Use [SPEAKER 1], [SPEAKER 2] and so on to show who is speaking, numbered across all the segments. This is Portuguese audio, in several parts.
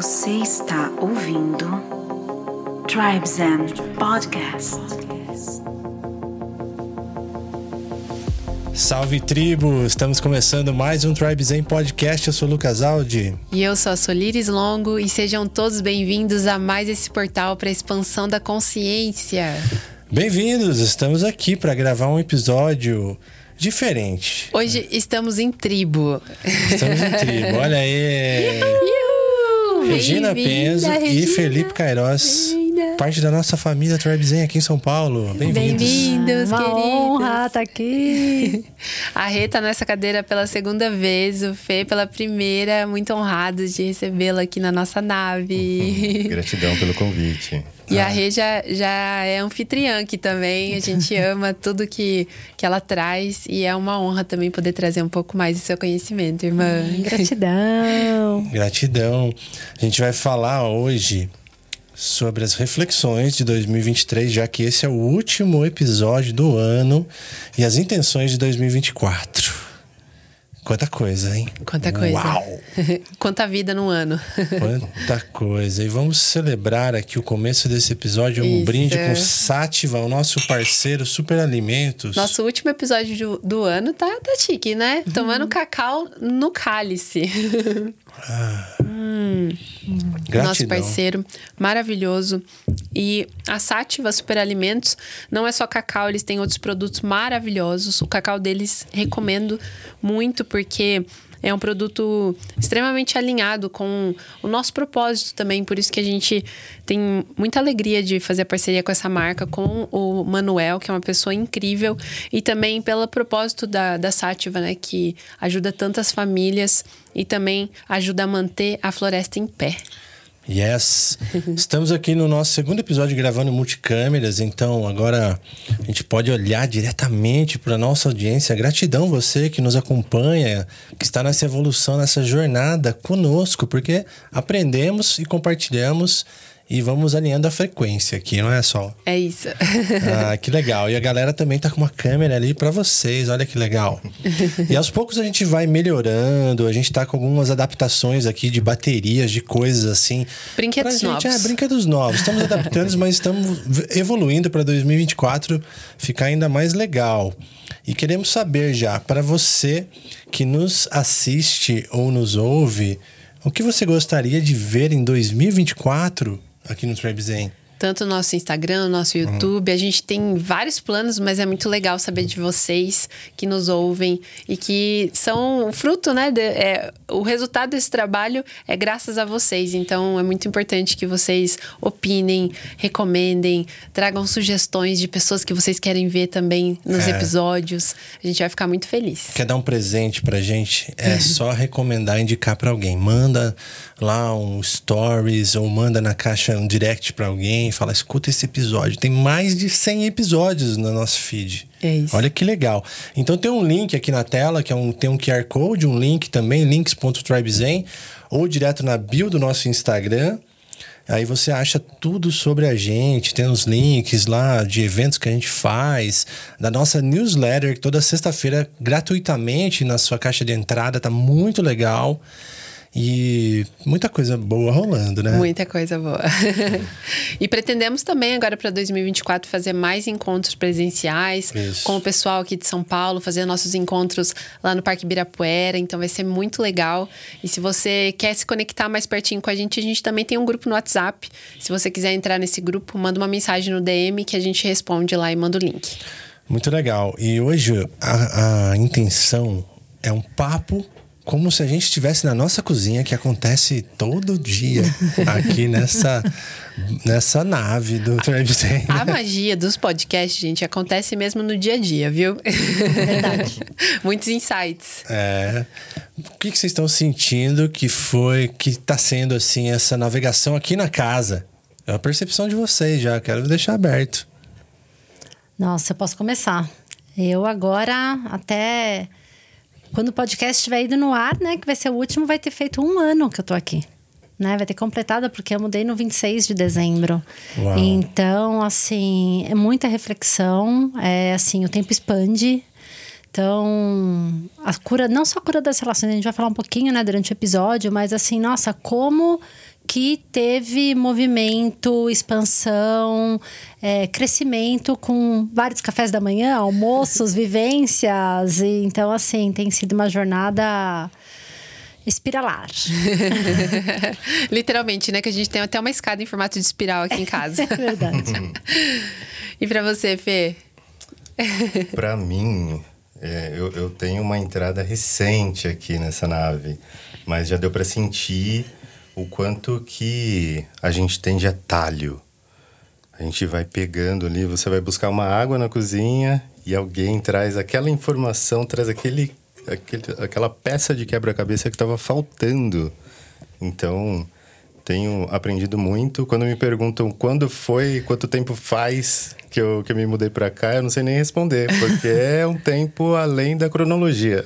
[SPEAKER 1] Você está ouvindo Tribes and Podcast.
[SPEAKER 2] Salve tribo! Estamos começando mais um Tribe Zen Podcast. Eu sou o Lucas Aldi.
[SPEAKER 3] E eu sou a Solires Longo e sejam todos bem-vindos a mais esse portal para a expansão da consciência.
[SPEAKER 2] Bem-vindos! Estamos aqui para gravar um episódio diferente.
[SPEAKER 3] Hoje estamos em tribo.
[SPEAKER 2] Estamos em tribo. Olha aí! Regina Penza e. Felipe Queiroz. Parte da nossa família Tribe Zen aqui em São Paulo. Bem-vindos.
[SPEAKER 3] Bem-vindos,
[SPEAKER 4] Uma
[SPEAKER 3] queridos.
[SPEAKER 4] honra estar aqui.
[SPEAKER 3] A Rê tá nessa cadeira pela segunda vez, o Fê pela primeira. Muito honrados de recebê-la aqui na nossa nave.
[SPEAKER 5] Gratidão pelo convite.
[SPEAKER 3] E a Rê já, já é anfitriã aqui também. A gente ama tudo que, que ela traz. E é uma honra também poder trazer um pouco mais do seu conhecimento, irmã.
[SPEAKER 4] Gratidão.
[SPEAKER 2] Gratidão. A gente vai falar hoje sobre as reflexões de 2023, já que esse é o último episódio do ano e as intenções de 2024. Quanta coisa, hein?
[SPEAKER 3] Quanta coisa.
[SPEAKER 2] Uau!
[SPEAKER 3] Quanta vida num ano.
[SPEAKER 2] Quanta coisa. E vamos celebrar aqui o começo desse episódio, um
[SPEAKER 3] Isso.
[SPEAKER 2] brinde com Sátiva, o nosso parceiro Super Alimentos.
[SPEAKER 3] Nosso último episódio do, do ano tá, tá chique, né? Tomando cacau no cálice. Nosso
[SPEAKER 2] Gratidão.
[SPEAKER 3] parceiro maravilhoso. E a Sátiva Superalimentos não é só cacau, eles têm outros produtos maravilhosos. O cacau deles recomendo muito porque é um produto extremamente alinhado com o nosso propósito também. Por isso que a gente tem muita alegria de fazer a parceria com essa marca, com o Manuel, que é uma pessoa incrível, e também pelo propósito da, da Sátiva, né? Que ajuda tantas famílias e também ajuda a manter a floresta em pé.
[SPEAKER 2] Yes. Estamos aqui no nosso segundo episódio gravando multicâmeras, então agora a gente pode olhar diretamente para nossa audiência. Gratidão você que nos acompanha, que está nessa evolução, nessa jornada conosco, porque aprendemos e compartilhamos e vamos alinhando a frequência aqui, não é só?
[SPEAKER 3] É isso.
[SPEAKER 2] Ah, que legal. E a galera também tá com uma câmera ali para vocês. Olha que legal. E aos poucos a gente vai melhorando. A gente tá com algumas adaptações aqui de baterias, de coisas assim.
[SPEAKER 3] Brinquedos
[SPEAKER 2] gente,
[SPEAKER 3] novos.
[SPEAKER 2] É, brinquedos novos. Estamos adaptando, mas estamos evoluindo para 2024 ficar ainda mais legal. E queremos saber já, para você que nos assiste ou nos ouve, o que você gostaria de ver em 2024 aqui no Tribe Zen?
[SPEAKER 3] Tanto no nosso Instagram, no nosso YouTube. A gente tem vários planos, mas é muito legal saber de vocês que nos ouvem e que são fruto, né? de- é, o resultado desse trabalho é graças a vocês. Então é muito importante que vocês opinem, recomendem, tragam sugestões de pessoas que vocês querem ver também nos
[SPEAKER 2] É.
[SPEAKER 3] episódios. A gente vai ficar muito feliz.
[SPEAKER 2] Quer dar um presente pra gente? É só recomendar, indicar pra alguém. Manda lá um stories ou manda na caixa um direct pra alguém e fala: escuta esse episódio. Tem mais de 100 episódios no nosso feed.
[SPEAKER 3] É isso.
[SPEAKER 2] Olha que legal. Então tem um link aqui na tela, que é um, tem um QR Code, um link também, links.tribezen, ou direto na bio do nosso Instagram. Aí você acha tudo sobre a gente, tem os links lá de eventos que a gente faz, da nossa newsletter, que toda sexta-feira, gratuitamente na sua caixa de entrada, tá muito legal. E muita coisa boa rolando, né?
[SPEAKER 3] Muita coisa boa. e pretendemos também agora para 2024 fazer mais encontros presenciais
[SPEAKER 2] Isso.
[SPEAKER 3] com o pessoal aqui de São Paulo, fazer nossos encontros lá no Parque Ibirapuera, então vai ser muito legal. E se você quer se conectar mais pertinho com a gente, a gente também tem um grupo no WhatsApp. Se você quiser entrar nesse grupo, manda uma mensagem no DM que a gente responde lá e manda o link.
[SPEAKER 2] Muito legal. E hoje a, a intenção é um papo como se a gente estivesse na nossa cozinha, que acontece todo dia aqui nessa, nessa nave do Zen.
[SPEAKER 3] A magia dos podcasts, gente, acontece mesmo no dia a dia, viu? Verdade. Muitos insights.
[SPEAKER 2] É. O que, que vocês estão sentindo que foi, que tá sendo assim, essa navegação aqui na casa? É a percepção de vocês já, quero deixar aberto.
[SPEAKER 4] Nossa, eu posso começar. Eu agora, até quando o podcast estiver ido no ar, né, que vai ser o último, vai ter feito um ano que eu tô aqui. Né, vai ter completado, porque eu mudei no 26 de dezembro.
[SPEAKER 2] Uau.
[SPEAKER 4] Então, assim, é muita reflexão. É assim, o tempo expande. Então, a cura, não só a cura das relações, a gente vai falar um pouquinho, né, durante o episódio, mas assim, nossa, como que teve movimento, expansão, é, crescimento com vários cafés da manhã, almoços, vivências. E, então, assim, tem sido uma jornada espiralar.
[SPEAKER 3] Literalmente, né? Que a gente tem até uma escada em formato de espiral aqui em casa.
[SPEAKER 4] é verdade.
[SPEAKER 3] e para você, Fê?
[SPEAKER 5] para mim, é, eu, eu tenho uma entrada recente aqui nessa nave, mas já deu para sentir o quanto que a gente tem de atalho. A gente vai pegando ali, você vai buscar uma água na cozinha e alguém traz aquela informação, traz aquele, aquele aquela peça de quebra-cabeça que estava faltando. Então, tenho aprendido muito. Quando me perguntam quando foi, quanto tempo faz que eu, que eu me mudei para cá, eu não sei nem responder, porque é um tempo além da cronologia.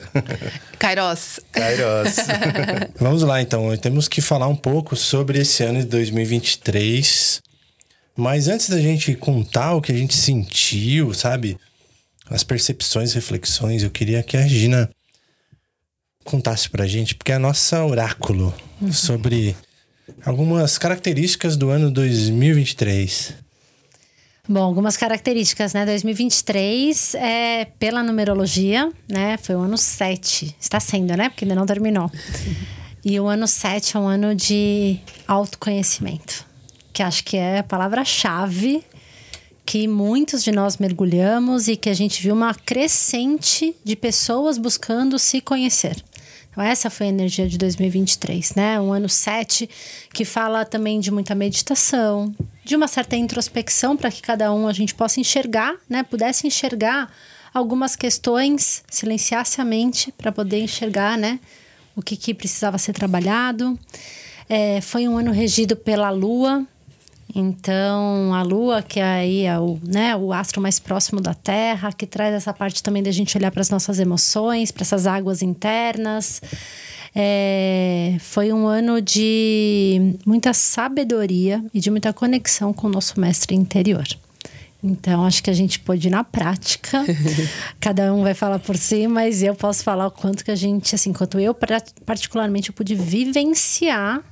[SPEAKER 3] Kairos.
[SPEAKER 5] Kairos.
[SPEAKER 2] Vamos lá, então. Temos que falar um pouco sobre esse ano de 2023. Mas antes da gente contar o que a gente sentiu, sabe? As percepções, reflexões, eu queria que a Gina contasse pra gente, porque é a nossa oráculo uhum. sobre algumas características do ano 2023.
[SPEAKER 4] Bom, algumas características, né? 2023 é pela numerologia, né? Foi o ano 7. Está sendo, né? Porque ainda não terminou. E o ano 7 é um ano de autoconhecimento, que acho que é a palavra-chave que muitos de nós mergulhamos e que a gente viu uma crescente de pessoas buscando se conhecer. Então, essa foi a energia de 2023, né? Um ano 7 que fala também de muita meditação, de uma certa introspecção para que cada um a gente possa enxergar, né? Pudesse enxergar algumas questões, silenciasse a mente para poder enxergar, né? O que, que precisava ser trabalhado. É, foi um ano regido pela lua, então, a Lua, que é aí é o, né, o astro mais próximo da Terra, que traz essa parte também da gente olhar para as nossas emoções, para essas águas internas. É, foi um ano de muita sabedoria e de muita conexão com o nosso mestre interior. Então, acho que a gente pôde ir na prática. Cada um vai falar por si, mas eu posso falar o quanto que a gente, assim, quanto eu, particularmente, eu pude vivenciar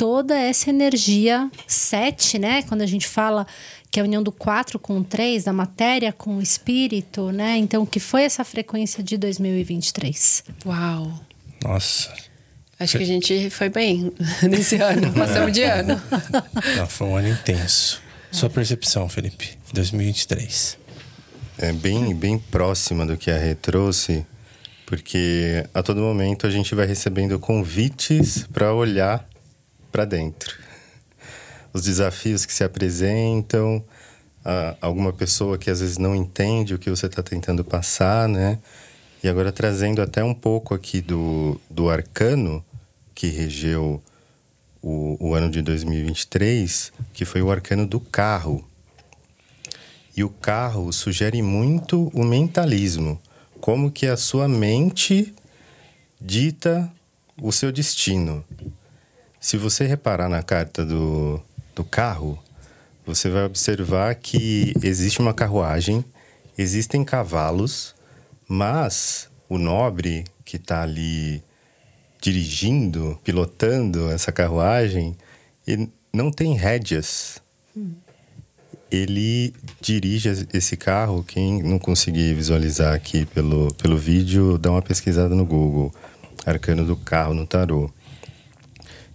[SPEAKER 4] toda essa energia 7, né? Quando a gente fala que é a união do 4 com o 3, da matéria com o espírito, né? Então, que foi essa frequência de 2023?
[SPEAKER 3] Uau!
[SPEAKER 2] Nossa.
[SPEAKER 3] Acho que a gente foi bem nesse ano, passamos de ano.
[SPEAKER 2] Não, foi um ano intenso. Sua percepção, Felipe, 2023.
[SPEAKER 5] É bem, bem próxima do que a Rê trouxe, porque a todo momento a gente vai recebendo convites para olhar para dentro. Os desafios que se apresentam, alguma pessoa que às vezes não entende o que você está tentando passar, né? E agora trazendo até um pouco aqui do, do arcano que regeu o, o ano de 2023, que foi o arcano do carro. E o carro sugere muito o mentalismo, como que a sua mente dita o seu destino. Se você reparar na carta do, do carro, você vai observar que existe uma carruagem, existem cavalos, mas o nobre que está ali dirigindo, pilotando essa carruagem, ele não tem rédeas. Hum. Ele dirige esse carro. Quem não conseguir visualizar aqui pelo, pelo vídeo, dá uma pesquisada no Google. Arcano do carro no tarô.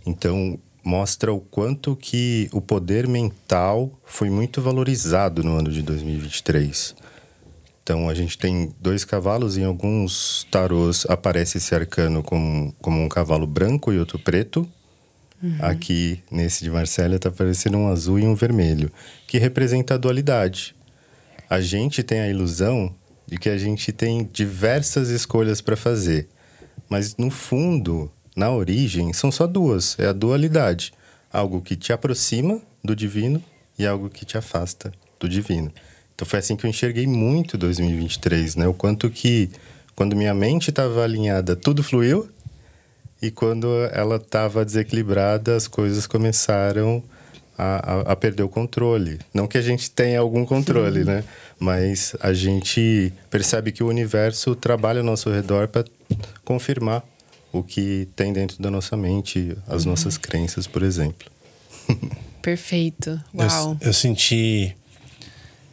[SPEAKER 5] Então, mostra o quanto que o poder mental foi muito valorizado no ano de 2023. Então, a gente tem dois cavalos, em alguns tarôs aparece esse arcano como, como um cavalo branco e outro preto. Uhum. Aqui, nesse de Marcélia, está aparecendo um azul e um vermelho, que representa a dualidade. A gente tem a ilusão de que a gente tem diversas escolhas para fazer, mas no fundo na origem, são só duas: é a dualidade. Algo que te aproxima do divino e algo que te afasta do divino. Então foi assim que eu enxerguei muito 2023, né? O quanto que quando minha mente estava alinhada, tudo fluiu, e quando ela estava desequilibrada, as coisas começaram a, a, a, perder o controle. Não que a gente tenha algum controle, Sim. né? Mas a gente percebe que o universo trabalha ao nosso redor para confirmar o que tem dentro da nossa mente, as nossas crenças, por exemplo.
[SPEAKER 3] Perfeito.
[SPEAKER 2] Eu,
[SPEAKER 3] Uau.
[SPEAKER 2] eu senti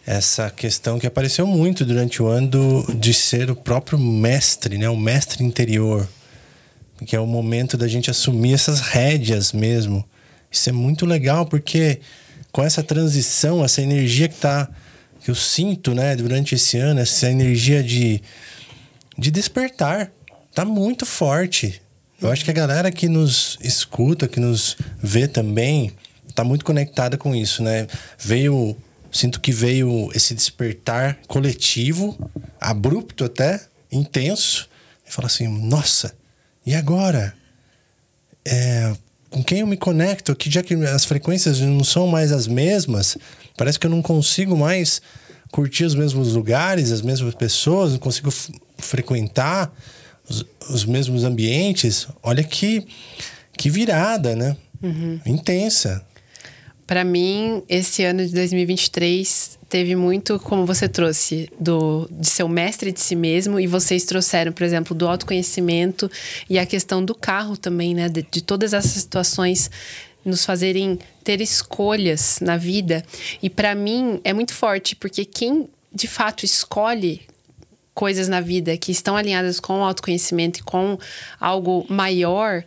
[SPEAKER 2] essa questão que apareceu muito durante o ano do- de ser o próprio mestre, né? O mestre interior. Que é o momento da gente assumir essas rédeas mesmo. Isso é muito legal porque com essa transição, essa energia que tá que eu sinto, né, durante esse ano, essa energia de de despertar, tá muito forte. Eu acho que a galera que nos escuta, que nos vê também, tá muito conectada com isso, né? Veio, sinto que veio esse despertar coletivo, abrupto até, intenso, e fala assim: nossa, e agora? É, com quem eu me conecto? Que já que as frequências não são mais as mesmas, parece que eu não consigo mais curtir os mesmos lugares, as mesmas pessoas, não consigo frequentar os, os mesmos ambientes. Olha que, que virada, né? Intensa.
[SPEAKER 3] Para mim, esse ano de 2023 teve muito, como você trouxe, do, de ser o mestre de si mesmo, e vocês trouxeram, por exemplo, do autoconhecimento e a questão do carro também, né? De, de todas essas situações nos fazerem ter escolhas na vida. E para mim é muito forte, porque quem de fato escolhe coisas na vida que estão alinhadas com o autoconhecimento e com algo maior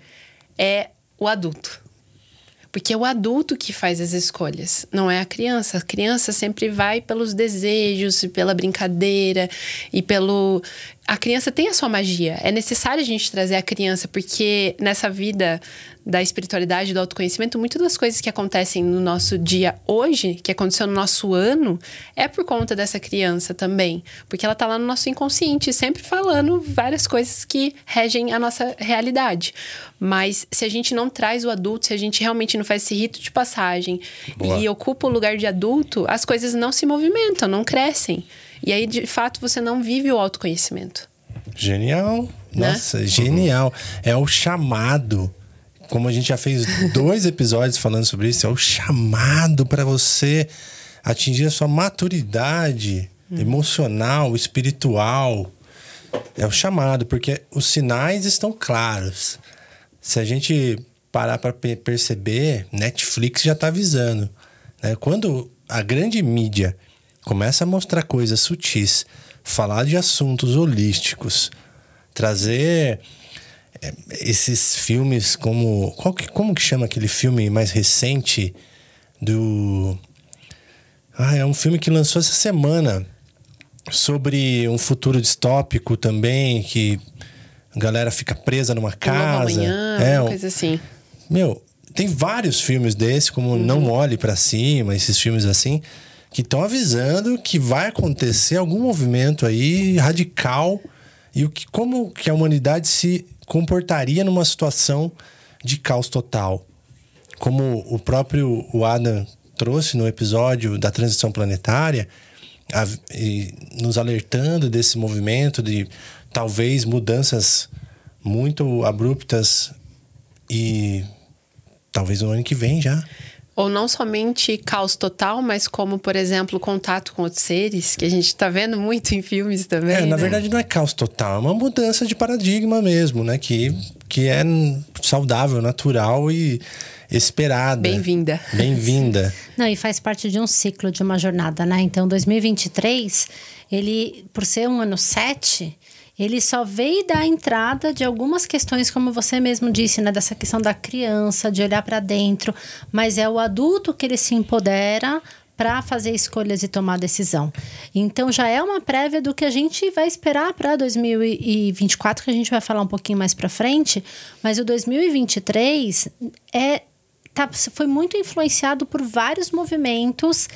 [SPEAKER 3] é o adulto. Porque é o adulto que faz as escolhas, não é a criança. A criança sempre vai pelos desejos, pela brincadeira e pelo. A criança tem a sua magia. É necessário a gente trazer a criança, porque nessa vida da espiritualidade, do autoconhecimento, muitas das coisas que acontecem no nosso dia hoje, que aconteceu no nosso ano, é por conta dessa criança também. Porque ela tá lá no nosso inconsciente, sempre falando várias coisas que regem a nossa realidade. Mas se a gente não traz o adulto, se a gente realmente não faz esse rito de passagem
[SPEAKER 2] Boa.
[SPEAKER 3] e ocupa o lugar de adulto, as coisas não se movimentam, não crescem. E aí, de fato, você não vive o autoconhecimento.
[SPEAKER 2] Genial.
[SPEAKER 3] Né?
[SPEAKER 2] Nossa, genial. É o chamado. Como a gente já fez dois episódios falando sobre isso, é o chamado para você atingir a sua maturidade emocional, espiritual. É o chamado, porque os sinais estão claros. Se a gente parar para perceber, Netflix já está avisando. né? Quando a grande mídia começa a mostrar coisas sutis, falar de assuntos holísticos, trazer é, esses filmes como. Qual que, como que chama aquele filme mais recente do. Ah, é um filme que lançou essa semana sobre um futuro distópico também, que a galera fica presa numa
[SPEAKER 3] Um
[SPEAKER 2] casa.
[SPEAKER 3] amanhã,
[SPEAKER 2] é,
[SPEAKER 3] uma
[SPEAKER 2] um-
[SPEAKER 3] coisa assim.
[SPEAKER 2] meu, tem vários filmes desse, como Não Olhe Pra Cima, esses filmes assim, que estão avisando que vai acontecer algum movimento aí radical e o que, como que a humanidade se comportaria numa situação de caos total. Como o próprio o Adam trouxe no episódio da transição planetária, a- nos alertando desse movimento de talvez mudanças muito abruptas e talvez no ano que vem já.
[SPEAKER 3] Ou não somente caos total, mas como, por exemplo, contato com outros seres, que a gente tá vendo muito em filmes também.
[SPEAKER 2] É, na
[SPEAKER 3] né?
[SPEAKER 2] verdade não é caos total, é uma mudança de paradigma mesmo, né? Que, que é saudável, natural e esperada.
[SPEAKER 3] Bem-vinda.
[SPEAKER 2] Bem-vinda.
[SPEAKER 4] Não, e faz parte de um ciclo, de uma jornada, né? Então, 2023, ele, por ser um ano 7, ele só veio dar entrada de algumas questões, como você mesmo disse, né? Dessa questão da criança, de olhar para dentro. Mas é o adulto que ele se empodera para fazer escolhas e tomar decisão. Então já é uma prévia do que a gente vai esperar para 2024, que a gente vai falar um pouquinho mais para frente, mas o 2023 é tá, foi muito influenciado por vários movimentos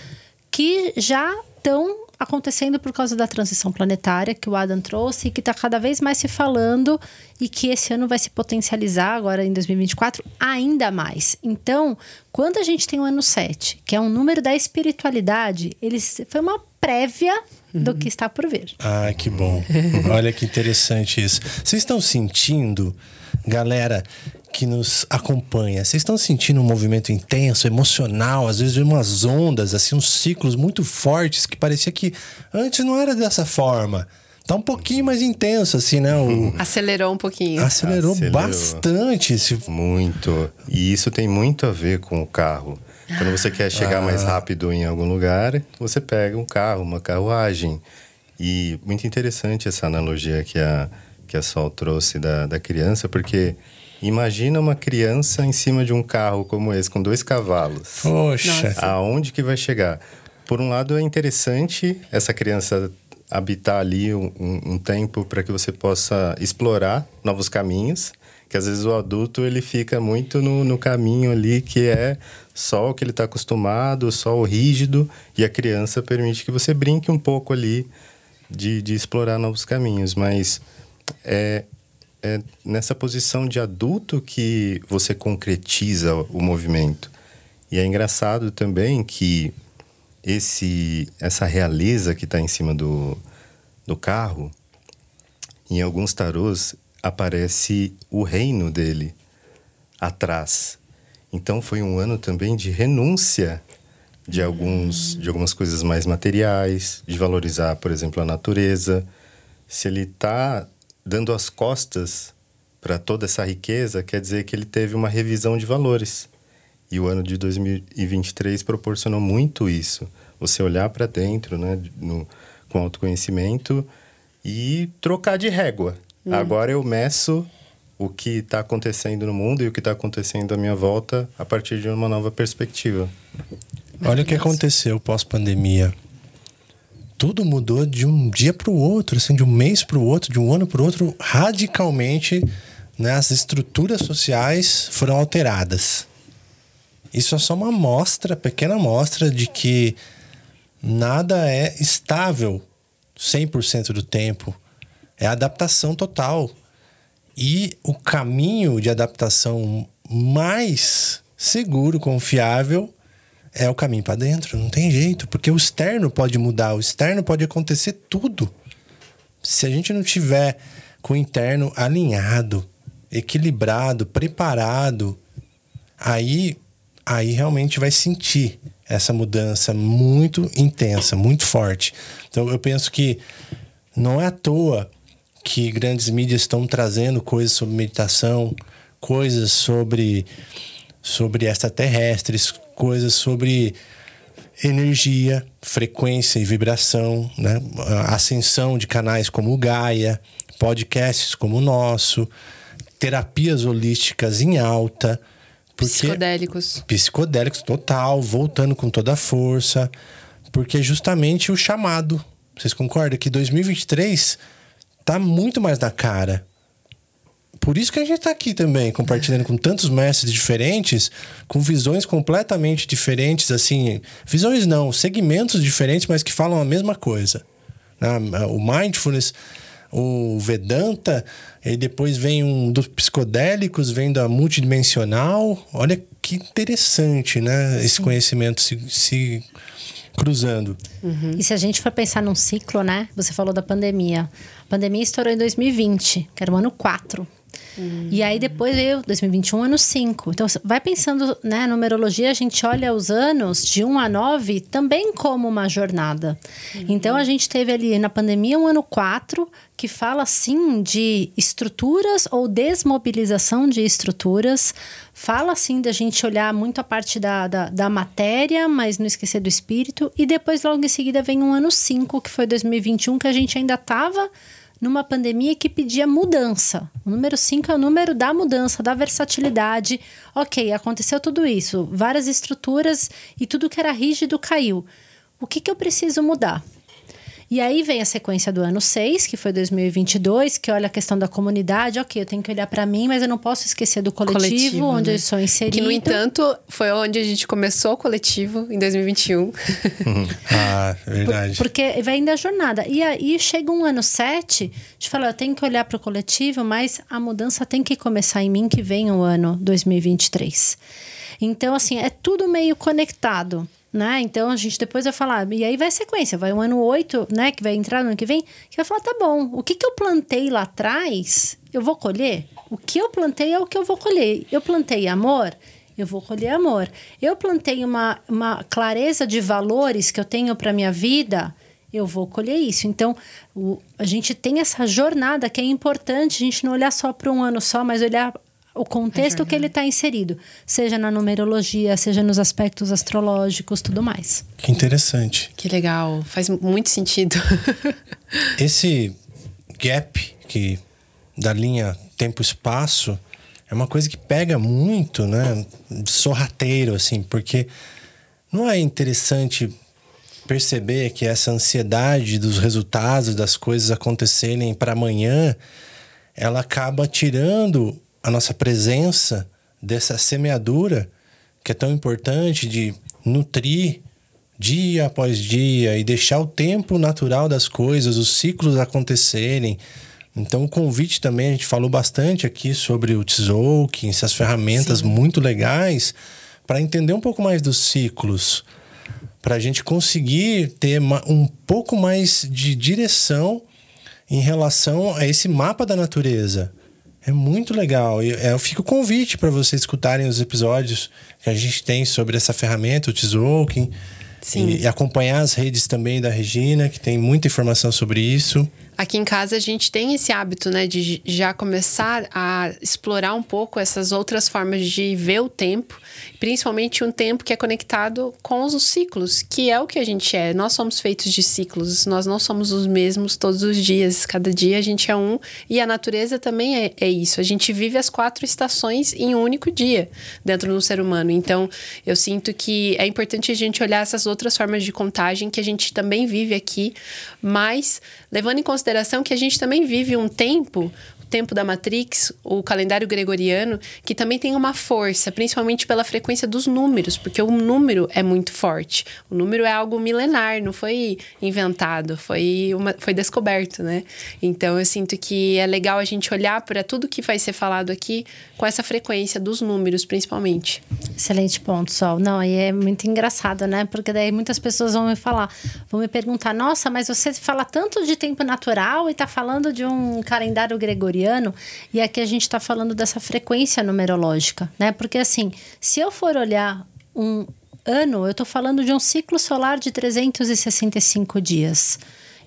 [SPEAKER 4] que já estão acontecendo por causa da transição planetária que o Adam trouxe e que está cada vez mais se falando e que esse ano vai se potencializar agora em 2024 ainda mais. Então, quando a gente tem o ano 7, que é um número da espiritualidade, ele foi uma prévia do que está por vir.
[SPEAKER 2] Ah, que bom. Olha que interessante isso. Vocês estão sentindo, galera que nos acompanha, vocês estão sentindo um movimento intenso, emocional, às vezes umas ondas, assim, uns ciclos muito fortes que parecia que antes não era dessa forma. tá um pouquinho mais intenso, assim, né? O,
[SPEAKER 3] Acelerou um pouquinho.
[SPEAKER 2] acelerou,
[SPEAKER 5] Acelerou.
[SPEAKER 2] bastante. Esse,
[SPEAKER 5] Muito. E isso tem muito a ver com o carro. Quando você quer chegar mais rápido em algum lugar, você pega um carro, uma carruagem. E muito interessante essa analogia que a, que a Sol trouxe da, da criança, porque imagina uma criança em cima de um carro como esse, com dois cavalos.
[SPEAKER 2] poxa.
[SPEAKER 5] Aonde que vai chegar? Por um lado, é interessante essa criança habitar ali um, um- um tempo para que você possa explorar novos caminhos. Que às vezes o adulto ele fica muito no, no caminho ali que é só o que ele está acostumado, só o rígido, e a criança permite que você brinque um pouco ali de, de explorar novos caminhos. Mas é, é nessa posição de adulto que você concretiza o movimento. E é engraçado também que esse essa realeza que está em cima do, do carro, em alguns tarôs aparece o reino dele atrás. Então foi um ano também de renúncia de alguns de algumas coisas mais materiais, de valorizar, por exemplo, a natureza. Se ele está dando as costas para toda essa riqueza, quer dizer que ele teve uma revisão de valores. E o ano de 2023 proporcionou muito isso. Você olhar para dentro, né, no, com autoconhecimento e trocar de régua. Agora eu meço o que está acontecendo no mundo e o que está acontecendo à minha volta a partir de uma nova perspectiva.
[SPEAKER 2] Olha o que aconteceu pós-pandemia. Tudo mudou de um dia para o outro, assim, de um mês para o outro, de um ano para o outro, radicalmente. Né? As estruturas sociais foram alteradas. Isso é só uma amostra, pequena amostra de que nada é estável 100% do tempo. É adaptação total. E o caminho de adaptação mais seguro, confiável, é o caminho para dentro. Não tem jeito, porque o externo pode mudar, o externo pode acontecer tudo. Se a gente não tiver com o interno alinhado, equilibrado, preparado, aí aí realmente vai sentir essa mudança muito intensa, muito forte. Então eu penso que não é à toa que grandes mídias estão trazendo coisas sobre meditação, coisas sobre sobre extraterrestres, coisas sobre energia, frequência e vibração, né? Ascensão de canais como o Gaia, podcasts como o nosso, terapias holísticas em alta,
[SPEAKER 3] Psicodélicos.
[SPEAKER 2] psicodélicos total, voltando com toda a força, porque é justamente o chamado. Vocês concordam que 2023 tá muito mais na cara. Por isso que a gente tá aqui também, compartilhando com tantos mestres diferentes, com visões completamente diferentes, assim, visões não, segmentos diferentes, mas que falam a mesma coisa. né? O mindfulness, o Vedanta, e depois vem um dos psicodélicos, vem da multidimensional. Olha que interessante, né? Esse conhecimento se, se cruzando.
[SPEAKER 4] E se a gente for pensar num ciclo, né? Você falou da pandemia. A pandemia estourou em 2020, que era o ano 4. E aí depois veio 2021, ano 5. Então, vai pensando, né? Numerologia, a gente olha os anos de 1 a 9 também como uma jornada. Então, a gente teve ali na pandemia um ano 4, que fala, sim, de estruturas ou desmobilização de estruturas. Fala, sim, da gente olhar muito a parte da, da, da matéria, mas não esquecer do espírito. E depois, logo em seguida, vem um ano 5, que foi 2021, que a gente ainda estava numa pandemia que pedia mudança. O número 5 é o número da mudança, da versatilidade. Ok, aconteceu tudo isso, várias estruturas e tudo que era rígido caiu. O que, que eu preciso mudar? E aí vem a sequência do ano 6, que foi 2022, que olha a questão da comunidade. Ok, eu tenho que olhar para mim, mas eu não posso esquecer do coletivo,
[SPEAKER 3] Coletivo,
[SPEAKER 4] onde
[SPEAKER 3] né?
[SPEAKER 4] eu sou inserido.
[SPEAKER 3] Que, no entanto, foi onde a gente começou o coletivo, em 2021.
[SPEAKER 2] Ah, verdade.
[SPEAKER 4] Porque vai indo a jornada. E aí chega um ano 7, de falar, eu tenho que olhar para o coletivo, mas a mudança tem que começar em mim, que vem o ano 2023. Então, assim, é tudo meio conectado. Né? Então a gente depois vai falar, e aí vai sequência, vai o ano 8, né? Que vai entrar no ano que vem, que vai falar, tá bom, o que, que eu plantei lá atrás, eu vou colher? O que eu plantei é o que eu vou colher. Eu plantei amor, eu vou colher amor. Eu plantei uma, uma clareza de valores que eu tenho para minha vida, eu vou colher isso. Então, o, a gente tem essa jornada que é importante a gente não olhar só para um ano só, mas olhar o contexto que ele está inserido, seja na numerologia, seja nos aspectos astrológicos, tudo mais.
[SPEAKER 2] Que interessante.
[SPEAKER 3] Que legal, faz muito sentido.
[SPEAKER 2] Esse gap que da linha tempo-espaço é uma coisa que pega muito, né? Sorrateiro, assim, porque não é interessante perceber que essa ansiedade dos resultados das coisas acontecerem para amanhã, ela acaba tirando a nossa presença dessa semeadura que é tão importante de nutrir dia após dia e deixar o tempo natural das coisas, os ciclos acontecerem. Então, o convite também, a gente falou bastante aqui sobre o Tzolk'in, essas ferramentas Sim. muito legais para entender um pouco mais dos ciclos, para a gente conseguir ter um pouco mais de direção em relação a esse mapa da natureza. É muito legal. Eu, eu fico convite para vocês escutarem os episódios que a gente tem sobre essa ferramenta, o Tzolk'in. E, e acompanhar as redes também da Regina, que tem muita informação sobre isso.
[SPEAKER 3] Aqui em casa a gente tem esse hábito, né, de já começar a explorar um pouco essas outras formas de ver o tempo, principalmente um tempo que é conectado com os ciclos, que é o que a gente é. Nós somos feitos de ciclos, nós não somos os mesmos todos os dias, cada dia a gente é um, e a natureza também é, é isso. A gente vive as quatro estações em um único dia dentro do ser humano. Então, eu sinto que é importante a gente olhar essas outras formas de contagem que a gente também vive aqui, mas levando em consideração que a gente também vive um tempo tempo da Matrix, o calendário gregoriano, que também tem uma força, principalmente pela frequência dos números, porque o número é muito forte. O número é algo milenar, não foi inventado, foi, uma, foi descoberto, né? Então eu sinto que é legal a gente olhar para tudo que vai ser falado aqui com essa frequência dos números, principalmente.
[SPEAKER 4] Excelente ponto, Sol. Não, aí é muito engraçado, né? Porque daí muitas pessoas vão me falar, vão me perguntar: nossa, mas você fala tanto de tempo natural e tá falando de um calendário gregoriano gregoriano, e aqui a gente está falando dessa frequência numerológica, né? Porque assim, se eu for olhar um ano, eu estou falando de um ciclo solar de 365 dias.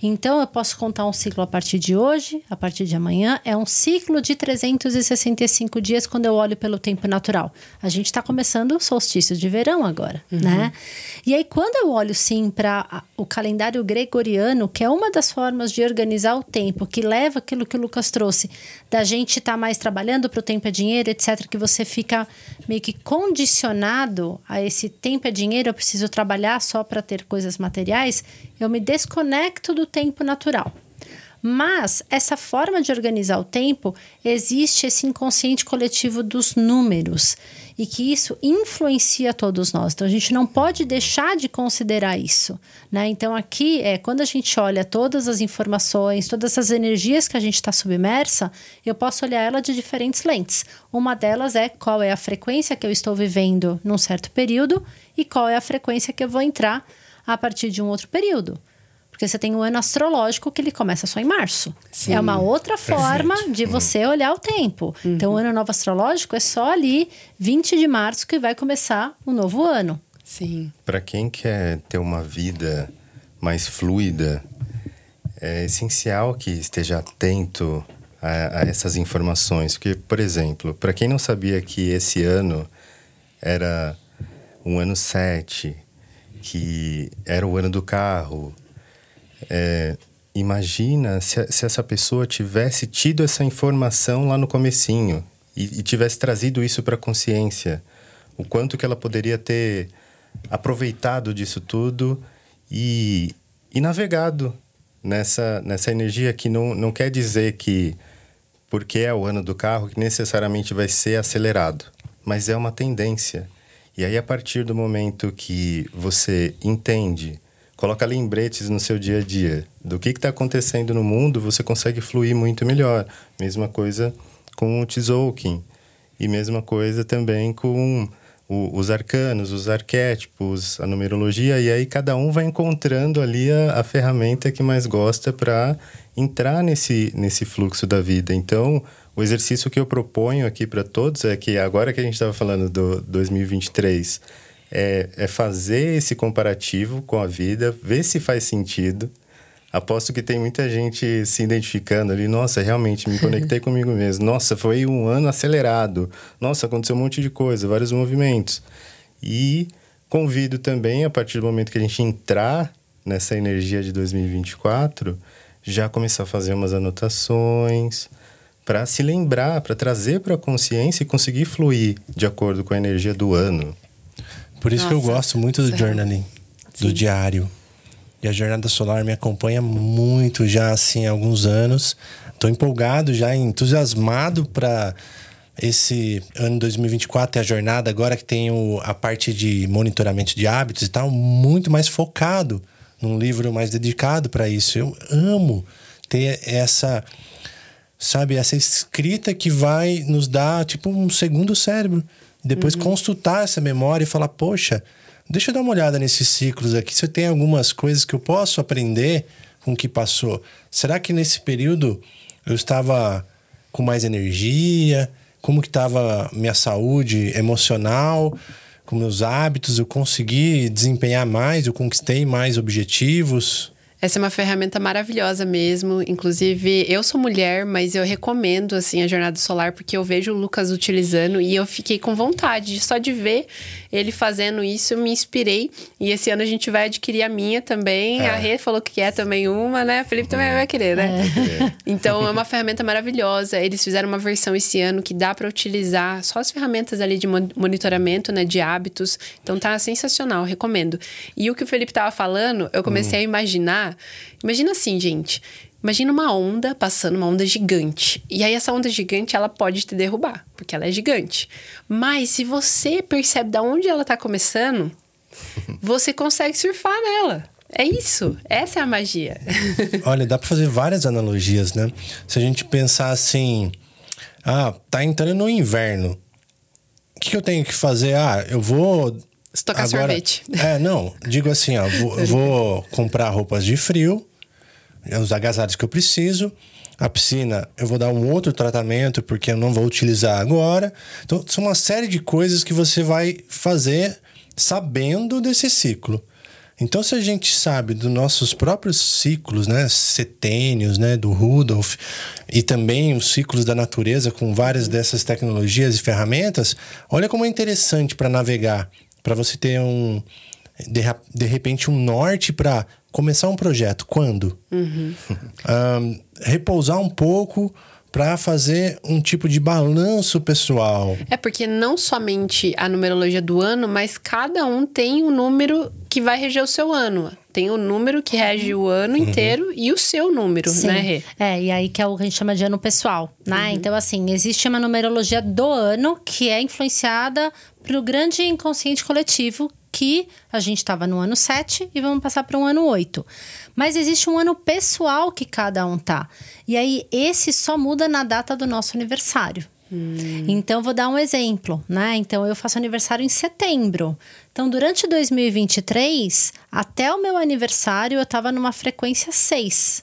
[SPEAKER 4] Então, eu posso contar um ciclo a partir de hoje, a partir de amanhã. É um ciclo de 365 dias quando eu olho pelo tempo natural. A gente está começando o solstício de verão agora, uhum. né? E aí, quando eu olho, sim, para o calendário gregoriano, que é uma das formas de organizar o tempo, que leva aquilo que o Lucas trouxe, da gente estar tá mais trabalhando para o tempo é dinheiro, etc., que você fica meio que condicionado a esse tempo é dinheiro, eu preciso trabalhar só para ter coisas materiais, eu me desconecto do tempo natural. Mas essa forma de organizar o tempo existe esse inconsciente coletivo dos números e que isso influencia todos nós. Então a gente não pode deixar de considerar isso, né? Então aqui é quando a gente olha todas as informações, todas as energias que a gente está submersa, eu posso olhar ela de diferentes lentes. Uma delas é qual é a frequência que eu estou vivendo num certo período e qual é a frequência que eu vou entrar a partir de um outro período. Porque você tem um ano astrológico que ele começa só em março. Sim. É uma outra forma Perfeito. de você olhar o tempo. Uhum. Então, o ano novo astrológico é só ali, 20 de março, que vai começar o novo ano.
[SPEAKER 3] Sim.
[SPEAKER 5] Para quem quer ter uma vida mais fluida, é essencial que esteja atento a, a essas informações. Porque, por exemplo, para quem não sabia que esse ano era um ano 7, que era o ano do carro. É, imagina se, se, essa pessoa tivesse tido essa informação lá no comecinho e, e tivesse trazido isso para a consciência. O quanto que ela poderia ter aproveitado disso tudo e, e navegado nessa, nessa energia que não, não quer dizer que porque é o ano do carro que necessariamente vai ser acelerado, mas é uma tendência. E aí, a partir do momento que você entende, coloca lembretes no seu dia a dia do que está acontecendo no mundo, você consegue fluir muito melhor. Mesma coisa com o Tzolk'in. E mesma coisa também com o, os arcanos, os arquétipos, a numerologia. E aí, cada um vai encontrando ali a, a ferramenta que mais gosta para entrar nesse, nesse fluxo da vida. Então, o exercício que eu proponho aqui para todos é que agora que a gente estava falando do 2023, é, é fazer esse comparativo com a vida, ver se faz sentido, Aposto que tem muita gente se identificando ali. Nossa, realmente me conectei comigo mesmo. Nossa, foi um ano acelerado. Nossa, aconteceu um monte de coisa, vários movimentos. E convido também, a partir do momento que a gente entrar nessa energia de 2024, já começar a fazer umas anotações para se lembrar, para trazer para a consciência e conseguir fluir de acordo com a energia do ano.
[SPEAKER 2] Por isso que eu
[SPEAKER 3] Nossa,
[SPEAKER 2] gosto muito do journaling, do diário. E a jornada solar me acompanha muito já assim há alguns anos. Estou empolgado já, entusiasmado para esse ano 2024 e a jornada agora que tem o- a parte de monitoramento de hábitos e tal, muito mais focado num livro mais dedicado para isso. Eu amo ter essa sabe, essa escrita que vai nos dar tipo um segundo cérebro. Depois consultar essa memória e falar, poxa, deixa eu dar uma olhada nesses ciclos aqui, se eu tenho algumas coisas que eu posso aprender com o que passou. Será que nesse período eu estava com mais energia? Como que estava minha saúde emocional? Com meus hábitos, eu consegui desempenhar mais, eu conquistei mais objetivos?
[SPEAKER 3] Essa é uma ferramenta maravilhosa mesmo. Inclusive, eu sou mulher, mas eu recomendo assim a jornada solar porque eu vejo o Lucas utilizando e eu fiquei com vontade de só de ver ele fazendo isso, eu me inspirei. E esse ano a gente vai adquirir a minha também.
[SPEAKER 2] É.
[SPEAKER 3] A Rê falou que quer também uma, né? A Felipe também vai querer, né? Então é uma ferramenta maravilhosa. Eles fizeram uma versão esse ano que dá para utilizar só as ferramentas ali de mon- monitoramento, né, de hábitos. Então tá sensacional, recomendo. E o que o Felipe tava falando, eu comecei a imaginar. Imagina assim, gente. Imagina uma onda passando, uma onda gigante. E aí essa onda gigante, ela pode te derrubar, porque ela é gigante. Mas se você percebe da onde ela tá começando, você consegue surfar nela. É isso. Essa é a magia.
[SPEAKER 2] Olha, dá para fazer várias analogias, né? Se a gente pensar assim, ah, tá entrando no inverno. O que, que eu tenho que fazer? Ah, eu vou.
[SPEAKER 3] Estocar sorvete.
[SPEAKER 2] É, não. Digo assim, ó, vou, eu vou comprar roupas de frio, os agasalhos que eu preciso. A piscina, eu vou dar um outro tratamento porque eu não vou utilizar agora. Então, são uma série de coisas que você vai fazer sabendo desse ciclo. Então, se a gente sabe dos nossos próprios ciclos, né, setênios, né, do Rudolf, e também os ciclos da natureza com várias dessas tecnologias e ferramentas, olha como é interessante para navegar, para você ter um de, de repente um norte para começar um projeto. Quando? Ahn, repousar um pouco para fazer um tipo de balanço pessoal.
[SPEAKER 3] É porque não somente a numerologia do ano, mas cada um tem um número que vai reger o seu ano. Tem o número que rege o ano inteiro e o seu número,
[SPEAKER 4] Sim.
[SPEAKER 3] né, Rê?
[SPEAKER 4] É, e aí que é o que a gente chama de ano pessoal, né? Então, assim, existe uma numerologia do ano que é influenciada pelo grande inconsciente coletivo que a gente estava no ano 7 e vamos passar para um ano 8. Mas existe um ano pessoal que cada um tá. E aí, esse só muda na data do nosso aniversário. Então, vou dar um exemplo, né? Então, eu faço aniversário em setembro. Então, durante 2023, até o meu aniversário, eu estava numa frequência 6.